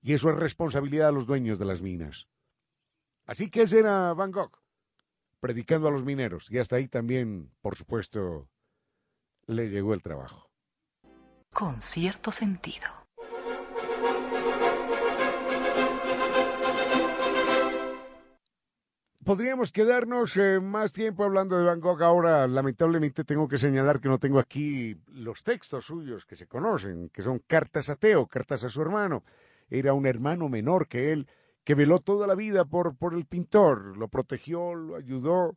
Y eso es responsabilidad de los dueños de las minas. Así que ese era Van Gogh, predicando a los mineros. Y hasta ahí también, por supuesto, le llegó el trabajo. Con cierto sentido. Podríamos quedarnos eh, más tiempo hablando de Van Gogh. Ahora, lamentablemente, tengo que señalar que no tengo aquí los textos suyos que se conocen, que son cartas a Teo, cartas a su hermano. Era un hermano menor que él, que veló toda la vida por, el pintor, lo protegió, lo ayudó.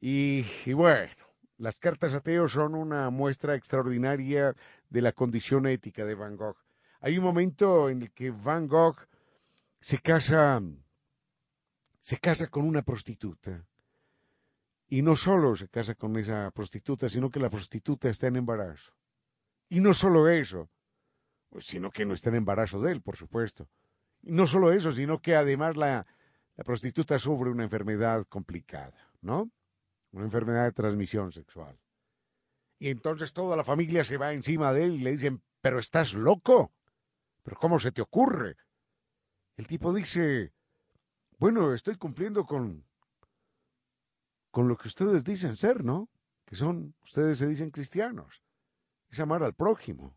Y, y bueno, las cartas a Teo son una muestra extraordinaria de la condición ética de Van Gogh. Hay un momento en el que Van Gogh se casa se casa con una prostituta. Y no solo se casa con esa prostituta, sino que la prostituta está en embarazo. Y no solo eso, pues, sino que no está en embarazo de él, por supuesto. Y no solo eso, sino que además la, la prostituta sufre una enfermedad complicada, ¿no? Una enfermedad de transmisión sexual. Y entonces toda la familia se va encima de él y le dicen, pero estás loco. ¿Pero cómo se te ocurre? El tipo dice, bueno, estoy cumpliendo con, con lo que ustedes dicen ser, ¿no? Que son, ustedes se dicen cristianos. Es amar al prójimo.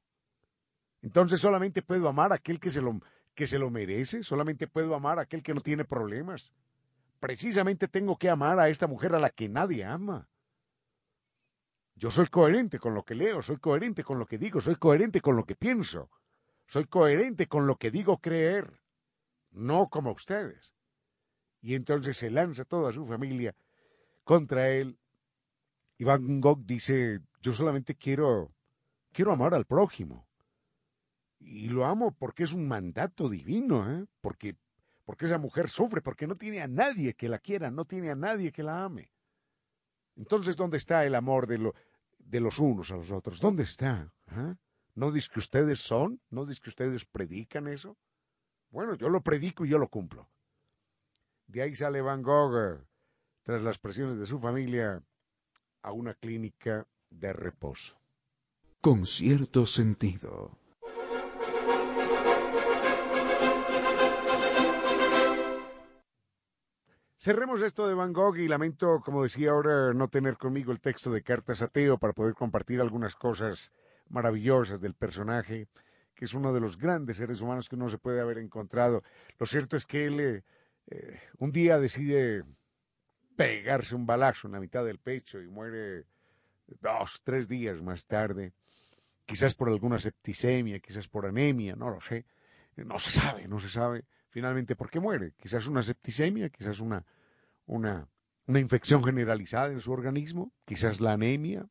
Entonces solamente puedo amar a aquel que se lo, que se lo merece, solamente puedo amar a aquel que no tiene problemas. Precisamente tengo que amar a esta mujer a la que nadie ama. Yo soy coherente con lo que leo, soy coherente con lo que digo, soy coherente con lo que pienso, soy coherente con lo que digo creer, no como ustedes y entonces se lanza toda su familia contra él. Y Van Gogh dice, yo solamente quiero, quiero amar al prójimo. Y lo amo porque es un mandato divino, ¿eh? porque, porque esa mujer sufre, porque no tiene a nadie que la quiera, no tiene a nadie que la ame. Entonces, ¿dónde está el amor de, lo, de los unos a los otros? ¿Dónde está? ¿Ah? ¿No dice que ustedes son? ¿No dice que ustedes predican eso? Bueno, yo lo predico y yo lo cumplo. De ahí sale Van Gogh, tras las presiones de su familia, a una clínica de reposo. Con cierto sentido. Cerremos esto de Van Gogh y lamento, como decía ahora, no tener conmigo el texto de Cartas a Teo para poder compartir algunas cosas maravillosas del personaje, que es uno de los grandes seres humanos que uno se puede haber encontrado. Lo cierto es que él eh, eh, un día decide pegarse un balazo en la mitad del pecho y muere dos, tres días más tarde, quizás por alguna septicemia, quizás por anemia, no lo sé. No se sabe, no se sabe finalmente por qué muere. Quizás una septicemia, quizás una, una, una infección generalizada en su organismo, quizás la anemia,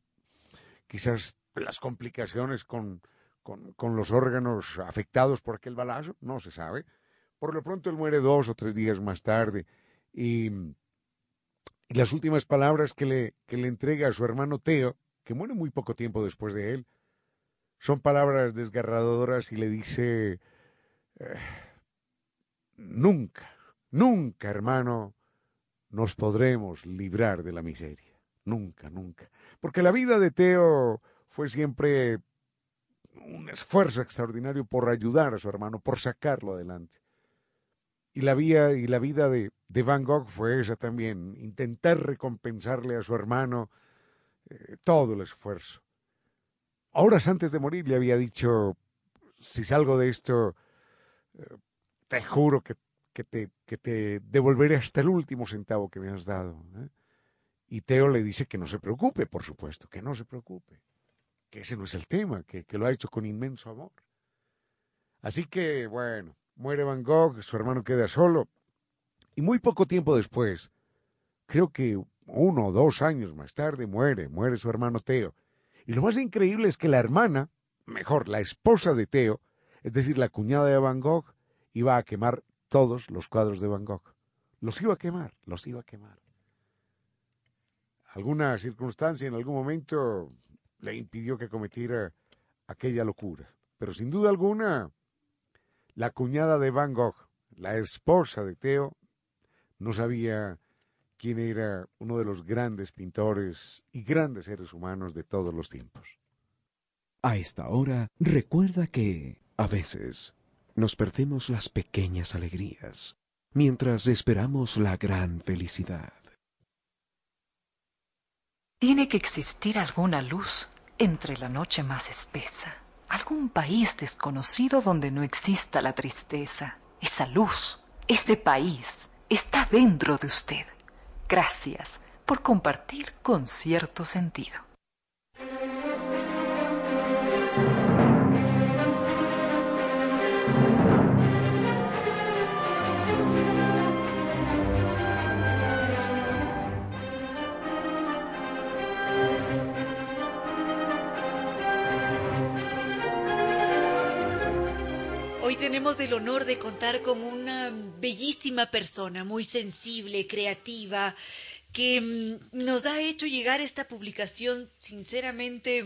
quizás las complicaciones con, con, los órganos afectados por aquel balazo, no se sabe. Por lo pronto él muere dos o tres días más tarde y, las últimas palabras que le, que le entrega a su hermano Teo, que muere muy poco tiempo después de él, son palabras desgarradoras y le dice, eh, nunca, nunca, hermano, nos podremos librar de la miseria. Nunca, nunca. Porque la vida de Teo fue siempre un esfuerzo extraordinario por ayudar a su hermano, por sacarlo adelante. Y la, vida, y la vida de, Van Gogh fue esa también, intentar recompensarle a su hermano eh, todo el esfuerzo. Horas antes de morir le había dicho, si salgo de esto, eh, te juro que, te, que, te, devolveré hasta el último centavo que me has dado. ¿eh? Y Teo le dice que no se preocupe, por supuesto, que no se preocupe que ese no es el tema, que, lo ha hecho con inmenso amor. Así que, bueno, muere Van Gogh, su hermano queda solo, y muy poco tiempo después, creo que uno o dos años más tarde, muere, muere su hermano Teo. Y lo más increíble es que la hermana, mejor, la esposa de Teo, es decir, la cuñada de Van Gogh, iba a quemar todos los cuadros de Van Gogh. Los iba a quemar, los iba a quemar. Alguna circunstancia en algún momento le impidió que cometiera aquella locura. Pero sin duda alguna, la cuñada de Van Gogh, la esposa de Theo, no sabía quién era uno de los grandes pintores y grandes seres humanos de todos los tiempos. A esta hora, recuerda que, a veces, nos perdemos las pequeñas alegrías, mientras esperamos la gran felicidad. Tiene que existir alguna luz entre la noche más espesa, algún país desconocido donde no exista la tristeza. Esa luz, ese país, está dentro de usted. Gracias por compartir con cierto sentido. Tenemos el honor de contar con una bellísima persona, muy sensible, creativa, que mm, nos ha hecho llegar esta publicación sinceramente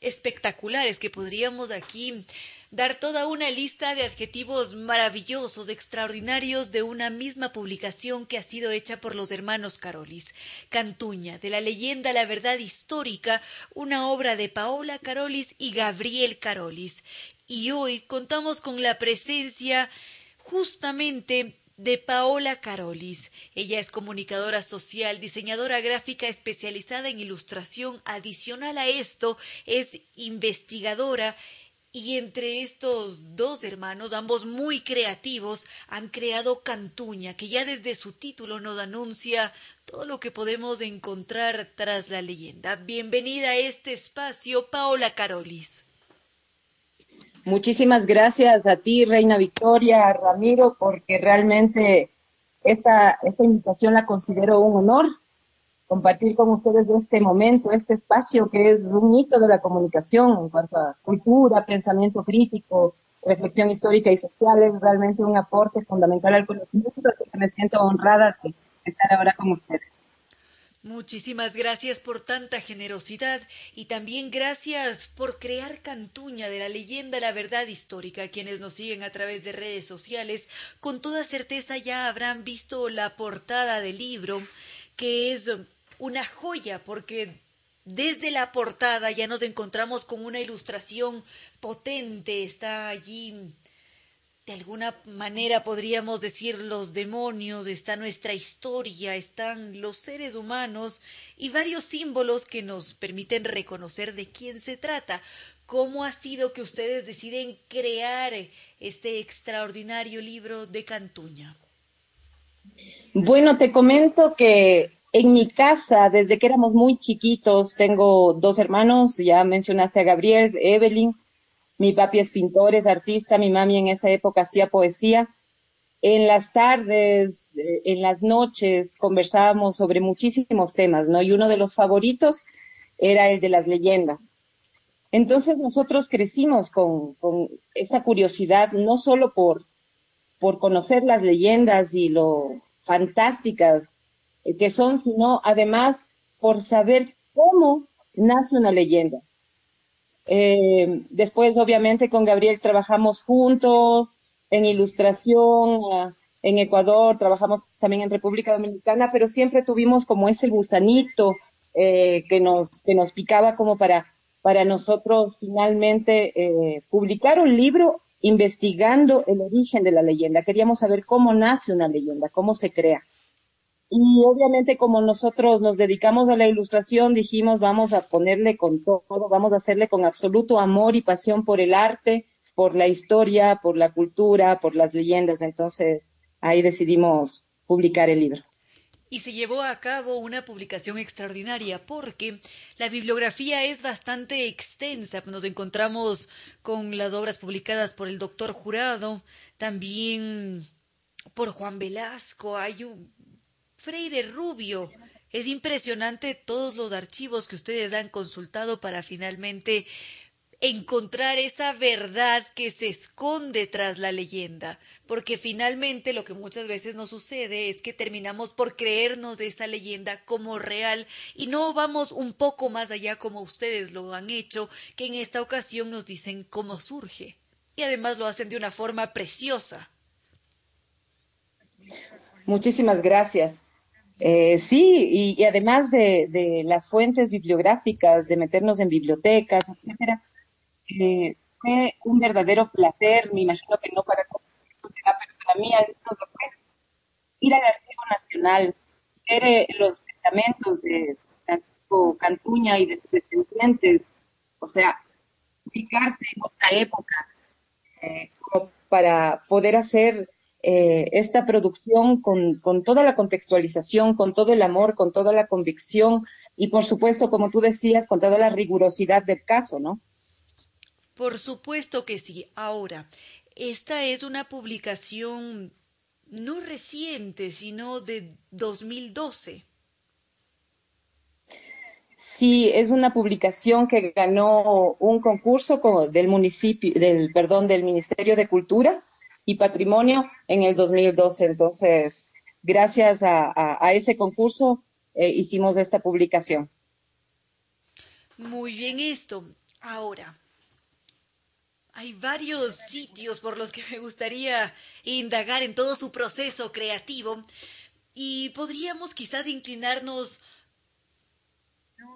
espectaculares que podríamos aquí dar toda una lista de adjetivos maravillosos, extraordinarios de una misma publicación que ha sido hecha por los hermanos Carolis. Cantuña, de la leyenda La verdad histórica, una obra de Paola Carolis y Gabriel Carolis y hoy contamos con la presencia justamente de Paola Carolis. Ella es comunicadora social, diseñadora gráfica especializada en ilustración. Adicional a esto, es investigadora y entre estos dos hermanos, ambos muy creativos, han creado Cantuña, que ya desde su título nos anuncia todo lo que podemos encontrar tras la leyenda. Bienvenida a este espacio, Paola Carolis. Muchísimas gracias a ti, Reina Victoria, Ramiro, porque realmente esta, esta invitación la considero un honor compartir con ustedes este momento, este espacio que es un hito de la comunicación en cuanto a cultura, pensamiento crítico, reflexión histórica y social, es realmente un aporte fundamental al conocimiento, que me siento honrada de estar ahora con ustedes. Muchísimas gracias por tanta generosidad y también gracias por crear Cantuña de la leyenda La Verdad Histórica. Quienes nos siguen a través de redes sociales, con toda certeza ya habrán visto la portada del libro, que es una joya porque desde la portada ya nos encontramos con una ilustración potente, está allí de alguna manera podríamos decir los demonios, está nuestra historia, están los seres humanos y varios símbolos que nos permiten reconocer de quién se trata. ¿Cómo ha sido que ustedes deciden crear este extraordinario libro de Cantuña? Bueno, te comento que en mi casa, desde que éramos muy chiquitos, tengo dos hermanos, ya mencionaste a Gabriel, Evelyn, Mi papi es pintor, es artista, mi mami en esa época hacía poesía. En las tardes, eh, en las noches, conversábamos sobre muchísimos temas, ¿no? Y uno de los favoritos era el de las leyendas. Entonces nosotros crecimos con, esa curiosidad, no solo por, por conocer las leyendas y lo fantásticas que son, sino además por saber cómo nace una leyenda. Eh, después, obviamente, con Gabriel trabajamos juntos en ilustración, ah, en Ecuador, trabajamos también en República Dominicana, pero siempre tuvimos como ese gusanito eh, que, nos, que nos picaba como para, para nosotros finalmente eh, publicar un libro investigando el origen de la leyenda. Queríamos saber cómo nace una leyenda, cómo se crea. Y obviamente como nosotros nos dedicamos a la ilustración, dijimos vamos a ponerle con todo, vamos a hacerle con absoluto amor y pasión por el arte, por la historia, por la cultura, por las leyendas. Entonces ahí decidimos publicar el libro. Y se llevó a cabo una publicación extraordinaria porque la bibliografía es bastante extensa. Nos encontramos con las obras publicadas por el doctor Jurado, también por Juan Velasco. Hay un, Freire Rubio. Es impresionante todos los archivos que ustedes han consultado para finalmente encontrar esa verdad que se esconde tras la leyenda, porque finalmente lo que muchas veces nos sucede es que terminamos por creernos esa leyenda como real y no vamos un poco más allá como ustedes lo han hecho, que en esta ocasión nos dicen cómo surge. Y además lo hacen de una forma preciosa. Muchísimas gracias. Eh, sí, y, además de, las fuentes bibliográficas, de meternos en bibliotecas, etcétera, eh, fue un verdadero placer, me imagino que no para todos, pero para mí al menos fue ir al Archivo Nacional, ver eh, los testamentos de Francisco Cantuña y de sus descendientes, o sea, ubicarte en otra época, como para poder hacer eh, esta producción con, con, toda la contextualización, con todo el amor, con toda la convicción y, por supuesto, como tú decías, con toda la rigurosidad del caso, ¿no? Por supuesto que sí. Ahora, esta es una publicación no reciente, sino de 2012. Sí, es una publicación que ganó un concurso del municipio, del perdón, del Ministerio de Cultura y Patrimonio en el 2012. Entonces, gracias a, ese concurso eh, hicimos esta publicación. Muy bien esto. Ahora, hay varios sitios por los que me gustaría indagar en todo su proceso creativo y podríamos quizás inclinarnos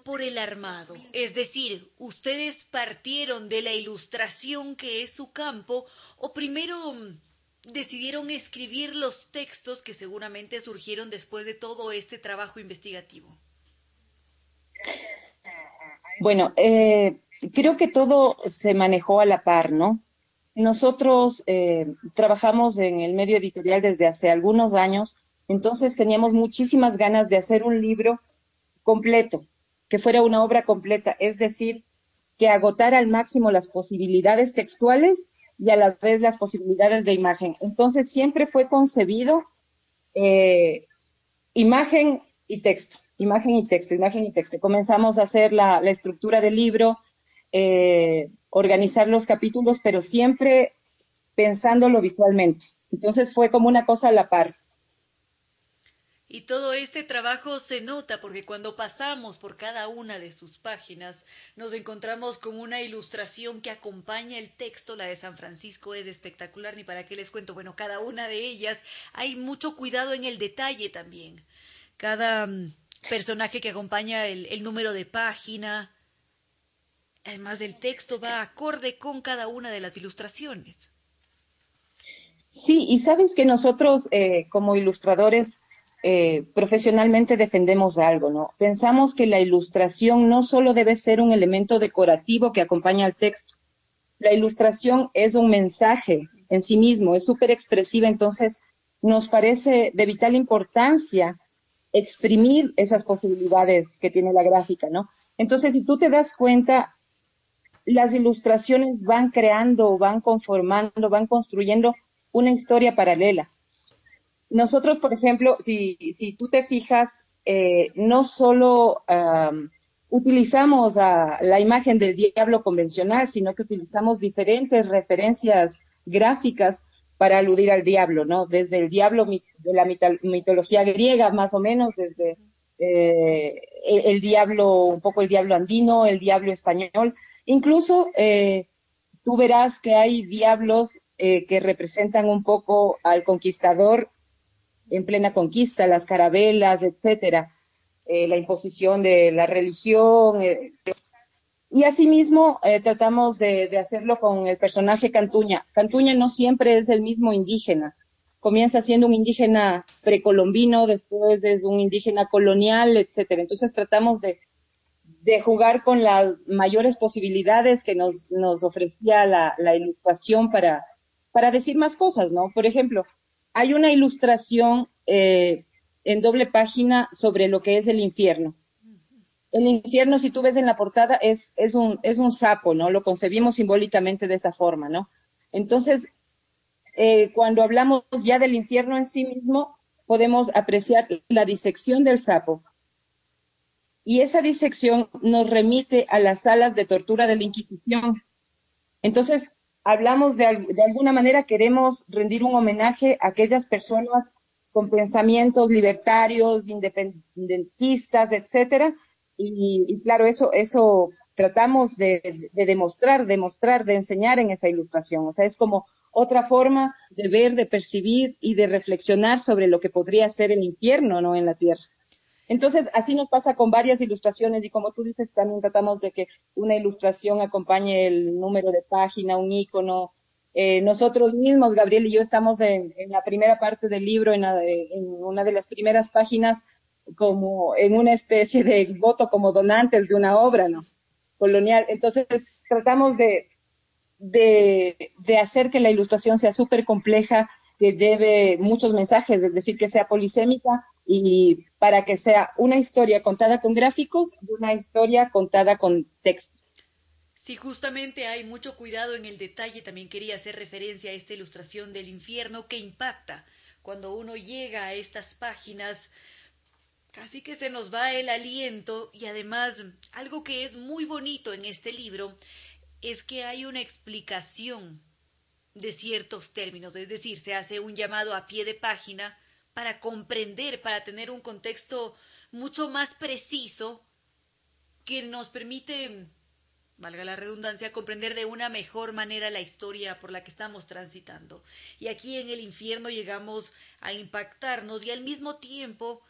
por el armado. Es decir, ustedes partieron de la ilustración que es su campo o primero mm, decidieron escribir los textos que seguramente surgieron después de todo este trabajo investigativo. Bueno, eh, creo que todo se manejó a la par, ¿no? Nosotros eh, trabajamos en el medio editorial desde hace algunos años, entonces teníamos muchísimas ganas de hacer un libro completo, que fuera una obra completa, es decir, que agotara al máximo las posibilidades textuales y a la vez las posibilidades de imagen. Entonces siempre fue concebido eh, imagen y texto, imagen y texto, imagen y texto. Comenzamos a hacer la, estructura del libro, eh, organizar los capítulos, pero siempre pensándolo visualmente. Entonces fue como una cosa a la par. Y todo este trabajo se nota porque cuando pasamos por cada una de sus páginas nos encontramos con una ilustración que acompaña el texto. La de San Francisco es espectacular, ni para qué les cuento. Bueno, cada una de ellas hay mucho cuidado en el detalle también. Cada mm, personaje que acompaña el, número de página. Además, el texto va acorde con cada una de las ilustraciones. Sí, y sabes que nosotros eh, como ilustradores eh, profesionalmente defendemos algo, ¿no? Pensamos que la ilustración no solo debe ser un elemento decorativo que acompaña al texto. La ilustración es un mensaje en sí mismo, es súper expresiva, entonces nos parece de vital importancia exprimir esas posibilidades que tiene la gráfica, ¿no? Entonces, si tú te das cuenta, las ilustraciones van creando, van conformando, van construyendo una historia paralela. Nosotros, por ejemplo, si, si tú te fijas, eh, no solo utilizamos la imagen del diablo convencional, sino que utilizamos diferentes referencias gráficas para aludir al diablo, ¿no? Desde el diablo de la mitología griega, más o menos, desde eh, el, diablo, un poco el diablo andino, el diablo español. Incluso eh, tú verás que hay diablos eh, que representan un poco al conquistador en plena conquista, las carabelas, etcétera, la imposición de la religión. y asimismo tratamos de, de hacerlo con el personaje Cantuña. Cantuña no siempre es el mismo indígena comienza siendo un indígena precolombino, después es un indígena colonial, etcétera. Entonces tratamos de, jugar con las mayores posibilidades que nos, nos ofrecía la, ilustración para, para decir más cosas, ¿no? Por ejemplo, hay una ilustración eh, en doble página sobre lo que es el infierno. El infierno, si tú ves en la portada, es, un, es un sapo, ¿no? Lo concebimos simbólicamente de esa forma, ¿no? Entonces, eh, cuando hablamos ya del infierno en sí mismo, podemos apreciar la disección del sapo. Y esa disección nos remite a las salas de tortura de la Inquisición. Entonces, hablamos de, alguna manera, queremos rendir un homenaje a aquellas personas con pensamientos libertarios, independentistas, etcétera. Y, claro, eso, eso tratamos de, de demostrar, demostrar, de enseñar en esa ilustración. O sea, es como otra forma de ver, de percibir y de reflexionar sobre lo que podría ser el infierno, ¿no? En la tierra. Entonces, así nos pasa con varias ilustraciones y como tú dices, también tratamos de que una ilustración acompañe el número de página, un icono. Eh, nosotros mismos, Gabriel y yo, estamos en, la primera parte del libro, en, en, una de las primeras páginas, como en una especie de voto como donantes de una obra, ¿no? Colonial. Entonces, tratamos de, de, hacer que la ilustración sea súper compleja, que lleve muchos mensajes, es decir, que sea polisémica y para que sea una historia contada con gráficos y una historia contada con texto. Sí, justamente hay mucho cuidado en el detalle. También quería hacer referencia a esta ilustración del infierno que impacta. Cuando uno llega a estas páginas, casi que se nos va el aliento y además algo que es muy bonito en este libro es que hay una explicación de ciertos términos, es decir, se hace un llamado a pie de página para comprender, para tener un contexto mucho más preciso que nos permite, valga la redundancia, comprender de una mejor manera la historia por la que estamos transitando. Y aquí en el infierno llegamos a impactarnos y al mismo tiempo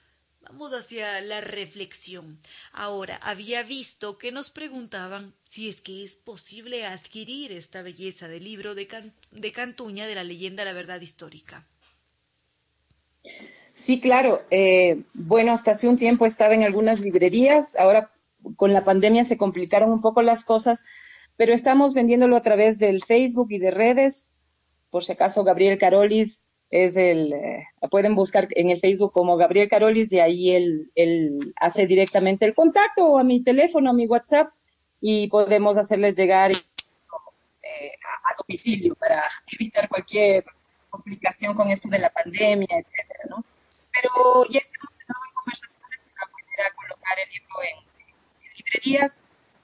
Vamos hacia la reflexión. Ahora, había visto que nos preguntaban si es que es posible adquirir esta belleza del libro de, Cantuña de la leyenda La Verdad Histórica. Sí, claro. Eh, bueno, hasta hace un tiempo estaba en algunas librerías. Ahora con la pandemia se complicaron un poco las cosas, pero estamos vendiéndolo a través del Facebook y de redes. Por si acaso, Gabriel Carolis es el, eh, pueden buscar en el Facebook como Gabriel Carolis y ahí él, él hace directamente el contacto a mi teléfono, a mi WhatsApp y podemos hacerles llegar eh, a, domicilio para evitar cualquier complicación con esto de la pandemia, etcétera, ¿no? Pero ya estamos en conversaciones para poder colocar el libro en, librerías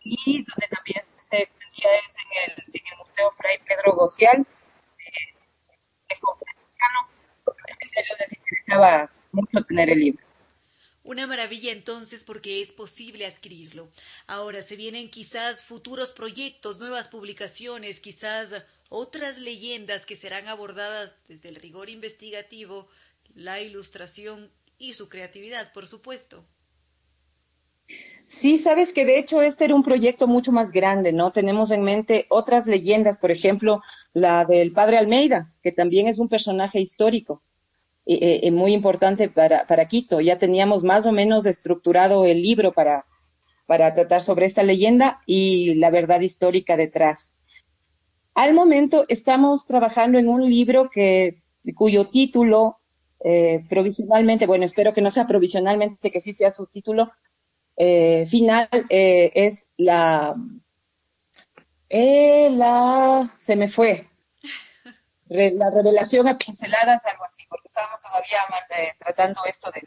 y donde también se extendía es en el, Museo Fray Pedro Gocial, mucho tener el libro. Una maravilla entonces porque es posible adquirirlo. Ahora se vienen quizás futuros proyectos, nuevas publicaciones, quizás otras leyendas que serán abordadas desde el rigor investigativo, la ilustración y su creatividad, por supuesto. Sí, sabes que de hecho este era un proyecto mucho más grande, ¿no? Tenemos en mente otras leyendas, por ejemplo, la del padre Almeida, que también es un personaje histórico eh, eh, muy importante para, para, Quito. Ya teníamos más o menos estructurado el libro para, para tratar sobre esta leyenda y la verdad histórica detrás. Al momento estamos trabajando en un libro que, cuyo título eh, provisionalmente, bueno, espero que no sea provisionalmente, que sí sea su título final, es la Eh, la... se me fue. la revelación a pinceladas, algo así, porque estábamos todavía eh, tratando esto del,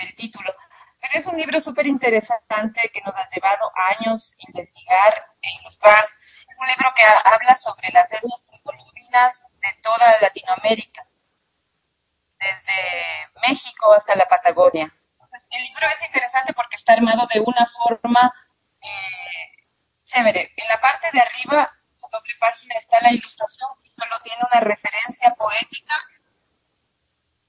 del título. Pero es un libro súper interesante que nos ha llevado años investigar e ilustrar. Es un libro que habla sobre las etnias precolombinas de toda Latinoamérica, desde México hasta la Patagonia. el libro es interesante porque está armado de una forma eh, chévere. En la parte de arriba, la doble página, está la ilustración y solo tiene una referencia poética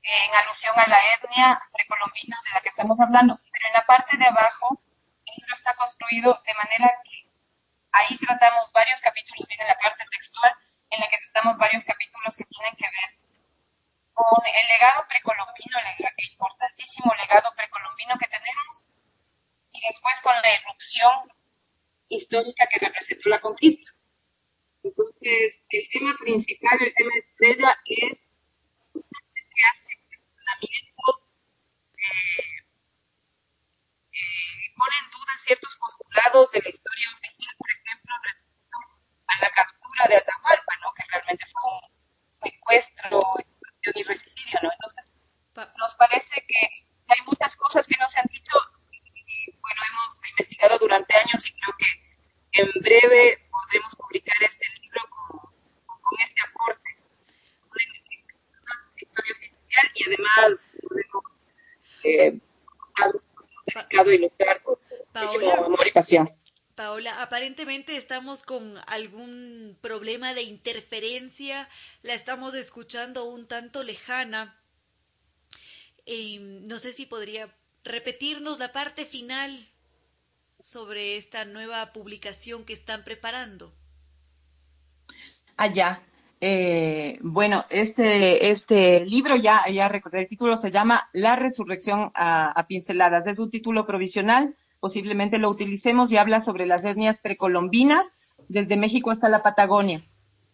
en alusión a la etnia precolombina de la que estamos hablando. Pero en la parte de abajo, el libro está construido de manera que ahí tratamos varios capítulos, viene la parte textual, en la que tratamos varios capítulos que tienen que ver con el legado precolombino, el importantísimo legado precolombino que tenemos, y después con la erupción histórica que representó la conquista. Entonces, el tema principal, el tema estrella es que hace cuestionamiento, eh, eh, pone en duda ciertos postulados de la historia oficial, por ejemplo, respecto a la captura de Atahualpa, ¿no? que realmente fue un secuestro y regicidio, ¿no? Entonces, nos parece que hay muchas cosas que no se han dicho y, bueno, hemos investigado durante años y creo que en breve podremos publicar este libro con, con este aporte oficial y además podemos eh, dedicado a ilustrar con muchísimo amor y pasión. Paola, aparentemente estamos con algún problema de interferencia, la estamos escuchando un tanto lejana. Y no sé si podría repetirnos la parte final sobre esta nueva publicación que están preparando. Allá. Ah, eh, bueno, este, este libro ya, ya recordé, el título se llama La resurrección a pinceladas. Es un título provisional posiblemente lo utilicemos y habla sobre las etnias precolombinas desde México hasta la Patagonia.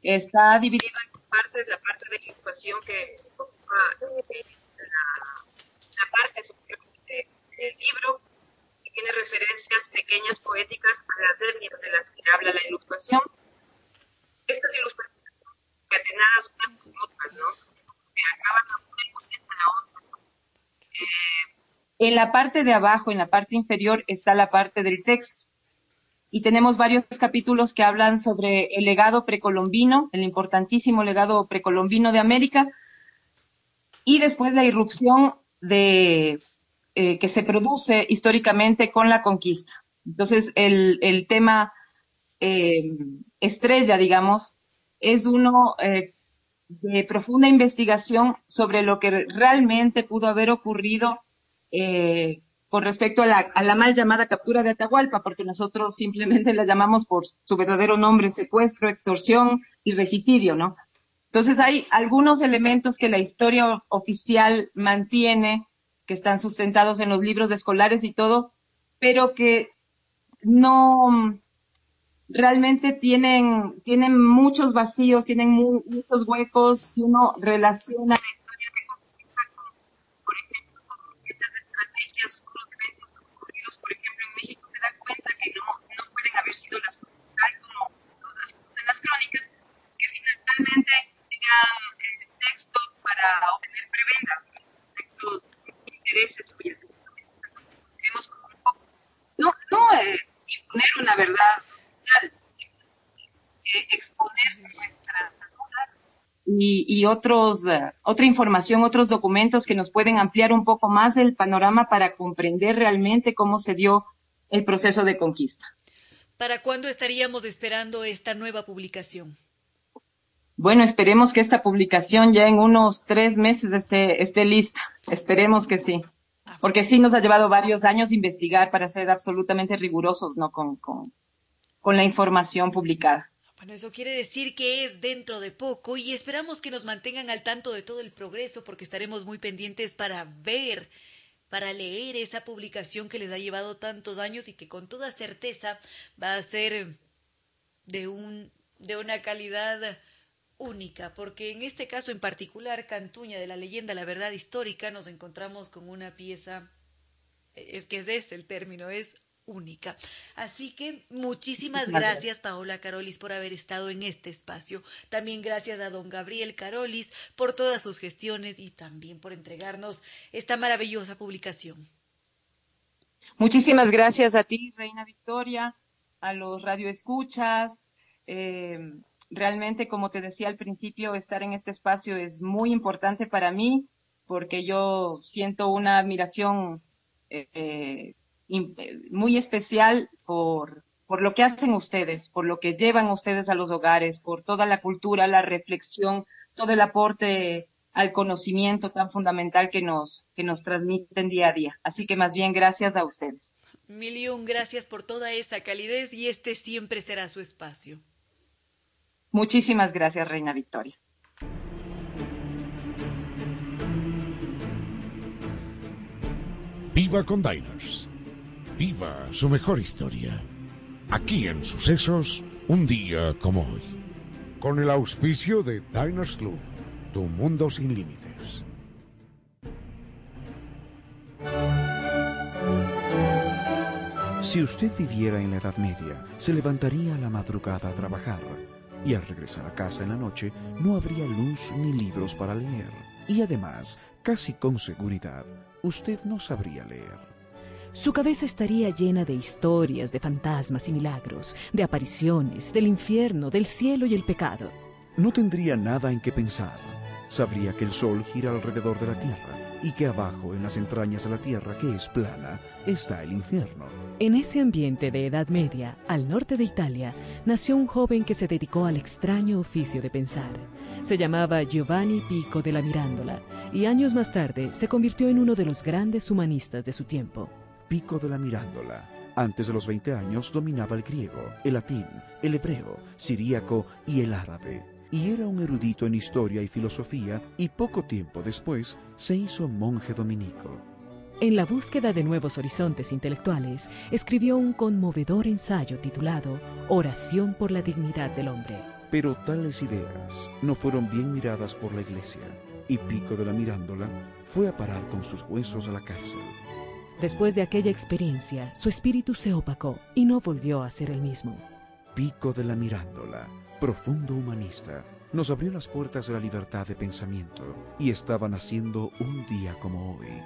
Está dividido en dos partes, la parte de la que ocupa eh, la, parte del libro que tiene referencias pequeñas poéticas a las etnias de las que habla la ilustración. Estas ilustraciones son concatenadas unas con otras, ¿no? Que acaban una en la otra. Eh, en la parte de abajo, en la parte inferior, está la parte del texto. Y tenemos varios capítulos que hablan sobre el legado precolombino, el importantísimo legado precolombino de América, y después la irrupción de, eh, que se produce históricamente con la conquista. Entonces, el, tema eh, estrella, digamos, es uno eh, de profunda investigación sobre lo que realmente pudo haber ocurrido eh, con respecto a la, mal llamada captura de Atahualpa, porque nosotros simplemente la llamamos por su verdadero nombre, secuestro, extorsión y regicidio, ¿no? Entonces hay algunos elementos que la historia oficial mantiene, que están sustentados en los libros escolares y todo, pero que no realmente tienen, tienen muchos vacíos, tienen muchos huecos, si uno relaciona no, no pueden haber sido las tal como las, las crónicas, que finalmente tengan eh, textos para obtener prebendas, textos de intereses así. Queremos no, no eh, imponer una verdad sino eh, exponer nuestras dudas y, y otros, uh, otra información, otros documentos que nos pueden ampliar un poco más el panorama para comprender realmente cómo se dio el proceso de conquista. ¿Para cuándo estaríamos esperando esta nueva publicación? Bueno, esperemos que esta publicación ya en unos tres meses esté, esté lista. Esperemos que sí. Ah. Porque sí nos ha llevado varios años investigar para ser absolutamente rigurosos ¿no? con, con, con la información publicada. Bueno, eso quiere decir que es dentro de poco y esperamos que nos mantengan al tanto de todo el progreso porque estaremos muy pendientes para ver para leer esa publicación que les ha llevado tantos años y que con toda certeza va a ser de, un, de una calidad única, porque en este caso en particular, Cantuña de la leyenda, la verdad histórica, nos encontramos con una pieza, es que ese es el término, es única. Así que muchísimas gracias Paola Carolis por haber estado en este espacio. También gracias a don Gabriel Carolis por todas sus gestiones y también por entregarnos esta maravillosa publicación. Muchísimas gracias a ti, Reina Victoria, a los radioescuchas. Eh, realmente, como te decía al principio, estar en este espacio es muy importante para mí porque yo siento una admiración eh, muy especial por, por lo que hacen ustedes, por lo que llevan ustedes a los hogares, por toda la cultura, la reflexión, todo el aporte al conocimiento tan fundamental que nos, que nos transmiten día a día. Así que más bien gracias a ustedes. Mil gracias por toda esa calidez y este siempre será su espacio. Muchísimas gracias, Reina Victoria. Viva con Diners. Viva su mejor historia. Aquí en Sucesos, un día como hoy. Con el auspicio de Diners Club, tu mundo sin límites. Si usted viviera en la Edad Media, se levantaría a la madrugada a trabajar y al regresar a casa en la noche no habría luz ni libros para leer. Y además, casi con seguridad, usted no sabría leer. Su cabeza estaría llena de historias, de fantasmas y milagros, de apariciones, del infierno, del cielo y el pecado. No tendría nada en qué pensar. Sabría que el sol gira alrededor de la Tierra y que abajo, en las entrañas de la Tierra, que es plana, está el infierno. En ese ambiente de Edad Media, al norte de Italia, nació un joven que se dedicó al extraño oficio de pensar. Se llamaba Giovanni Pico de la Mirandola y años más tarde se convirtió en uno de los grandes humanistas de su tiempo. Pico de la Mirándola. Antes de los 20 años dominaba el griego, el latín, el hebreo, siríaco y el árabe. Y era un erudito en historia y filosofía y poco tiempo después se hizo monje dominico. En la búsqueda de nuevos horizontes intelectuales, escribió un conmovedor ensayo titulado Oración por la dignidad del hombre. Pero tales ideas no fueron bien miradas por la iglesia, y Pico de la Mirándola fue a parar con sus huesos a la cárcel. Después de aquella experiencia, su espíritu se opacó y no volvió a ser el mismo. Pico de la Mirándola, profundo humanista, nos abrió las puertas de la libertad de pensamiento y estaba naciendo un día como hoy,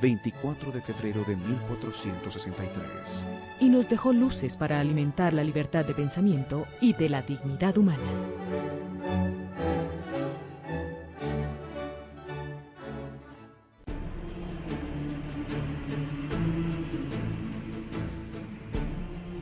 24 de febrero de 1463. Y nos dejó luces para alimentar la libertad de pensamiento y de la dignidad humana.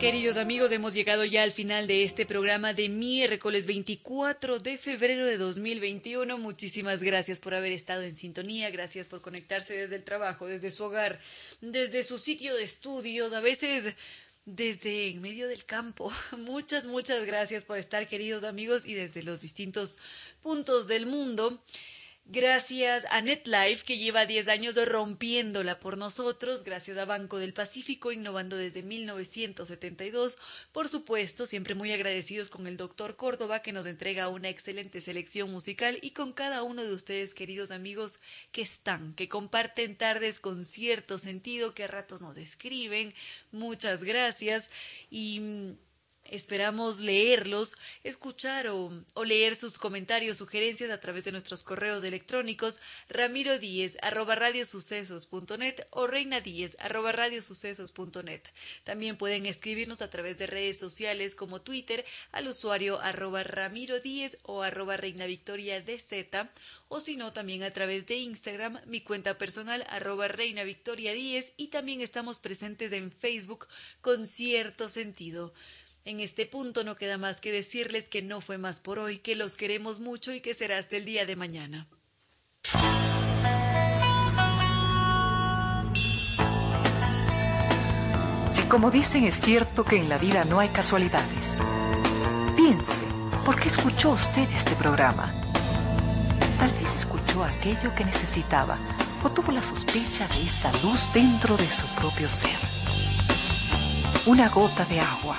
Queridos amigos, hemos llegado ya al final de este programa de miércoles 24 de febrero de 2021. Muchísimas gracias por haber estado en sintonía, gracias por conectarse desde el trabajo, desde su hogar, desde su sitio de estudios, a veces desde en medio del campo. Muchas, muchas gracias por estar, queridos amigos, y desde los distintos puntos del mundo. Gracias a NetLife, que lleva 10 años rompiéndola por nosotros. Gracias a Banco del Pacífico, innovando desde 1972. Por supuesto, siempre muy agradecidos con el doctor Córdoba, que nos entrega una excelente selección musical. Y con cada uno de ustedes, queridos amigos, que están, que comparten tardes con cierto sentido, que a ratos nos escriben. Muchas gracias. Y Esperamos leerlos, escuchar o, leer sus comentarios, sugerencias a través de nuestros correos electrónicos ramiro arroba radiosucesos.net o reina arroba radiosucesos.net. También pueden escribirnos a través de redes sociales como Twitter al usuario arroba ramiro o arroba reina victoria dz o si no también a través de Instagram, mi cuenta personal arroba reina victoria y también estamos presentes en Facebook con cierto sentido. En este punto no queda más que decirles que no fue más por hoy, que los queremos mucho y que será hasta el día de mañana. Si como dicen es cierto que en la vida no hay casualidades, piense, ¿por qué escuchó usted este programa? Tal vez escuchó aquello que necesitaba o tuvo la sospecha de esa luz dentro de su propio ser. Una gota de agua,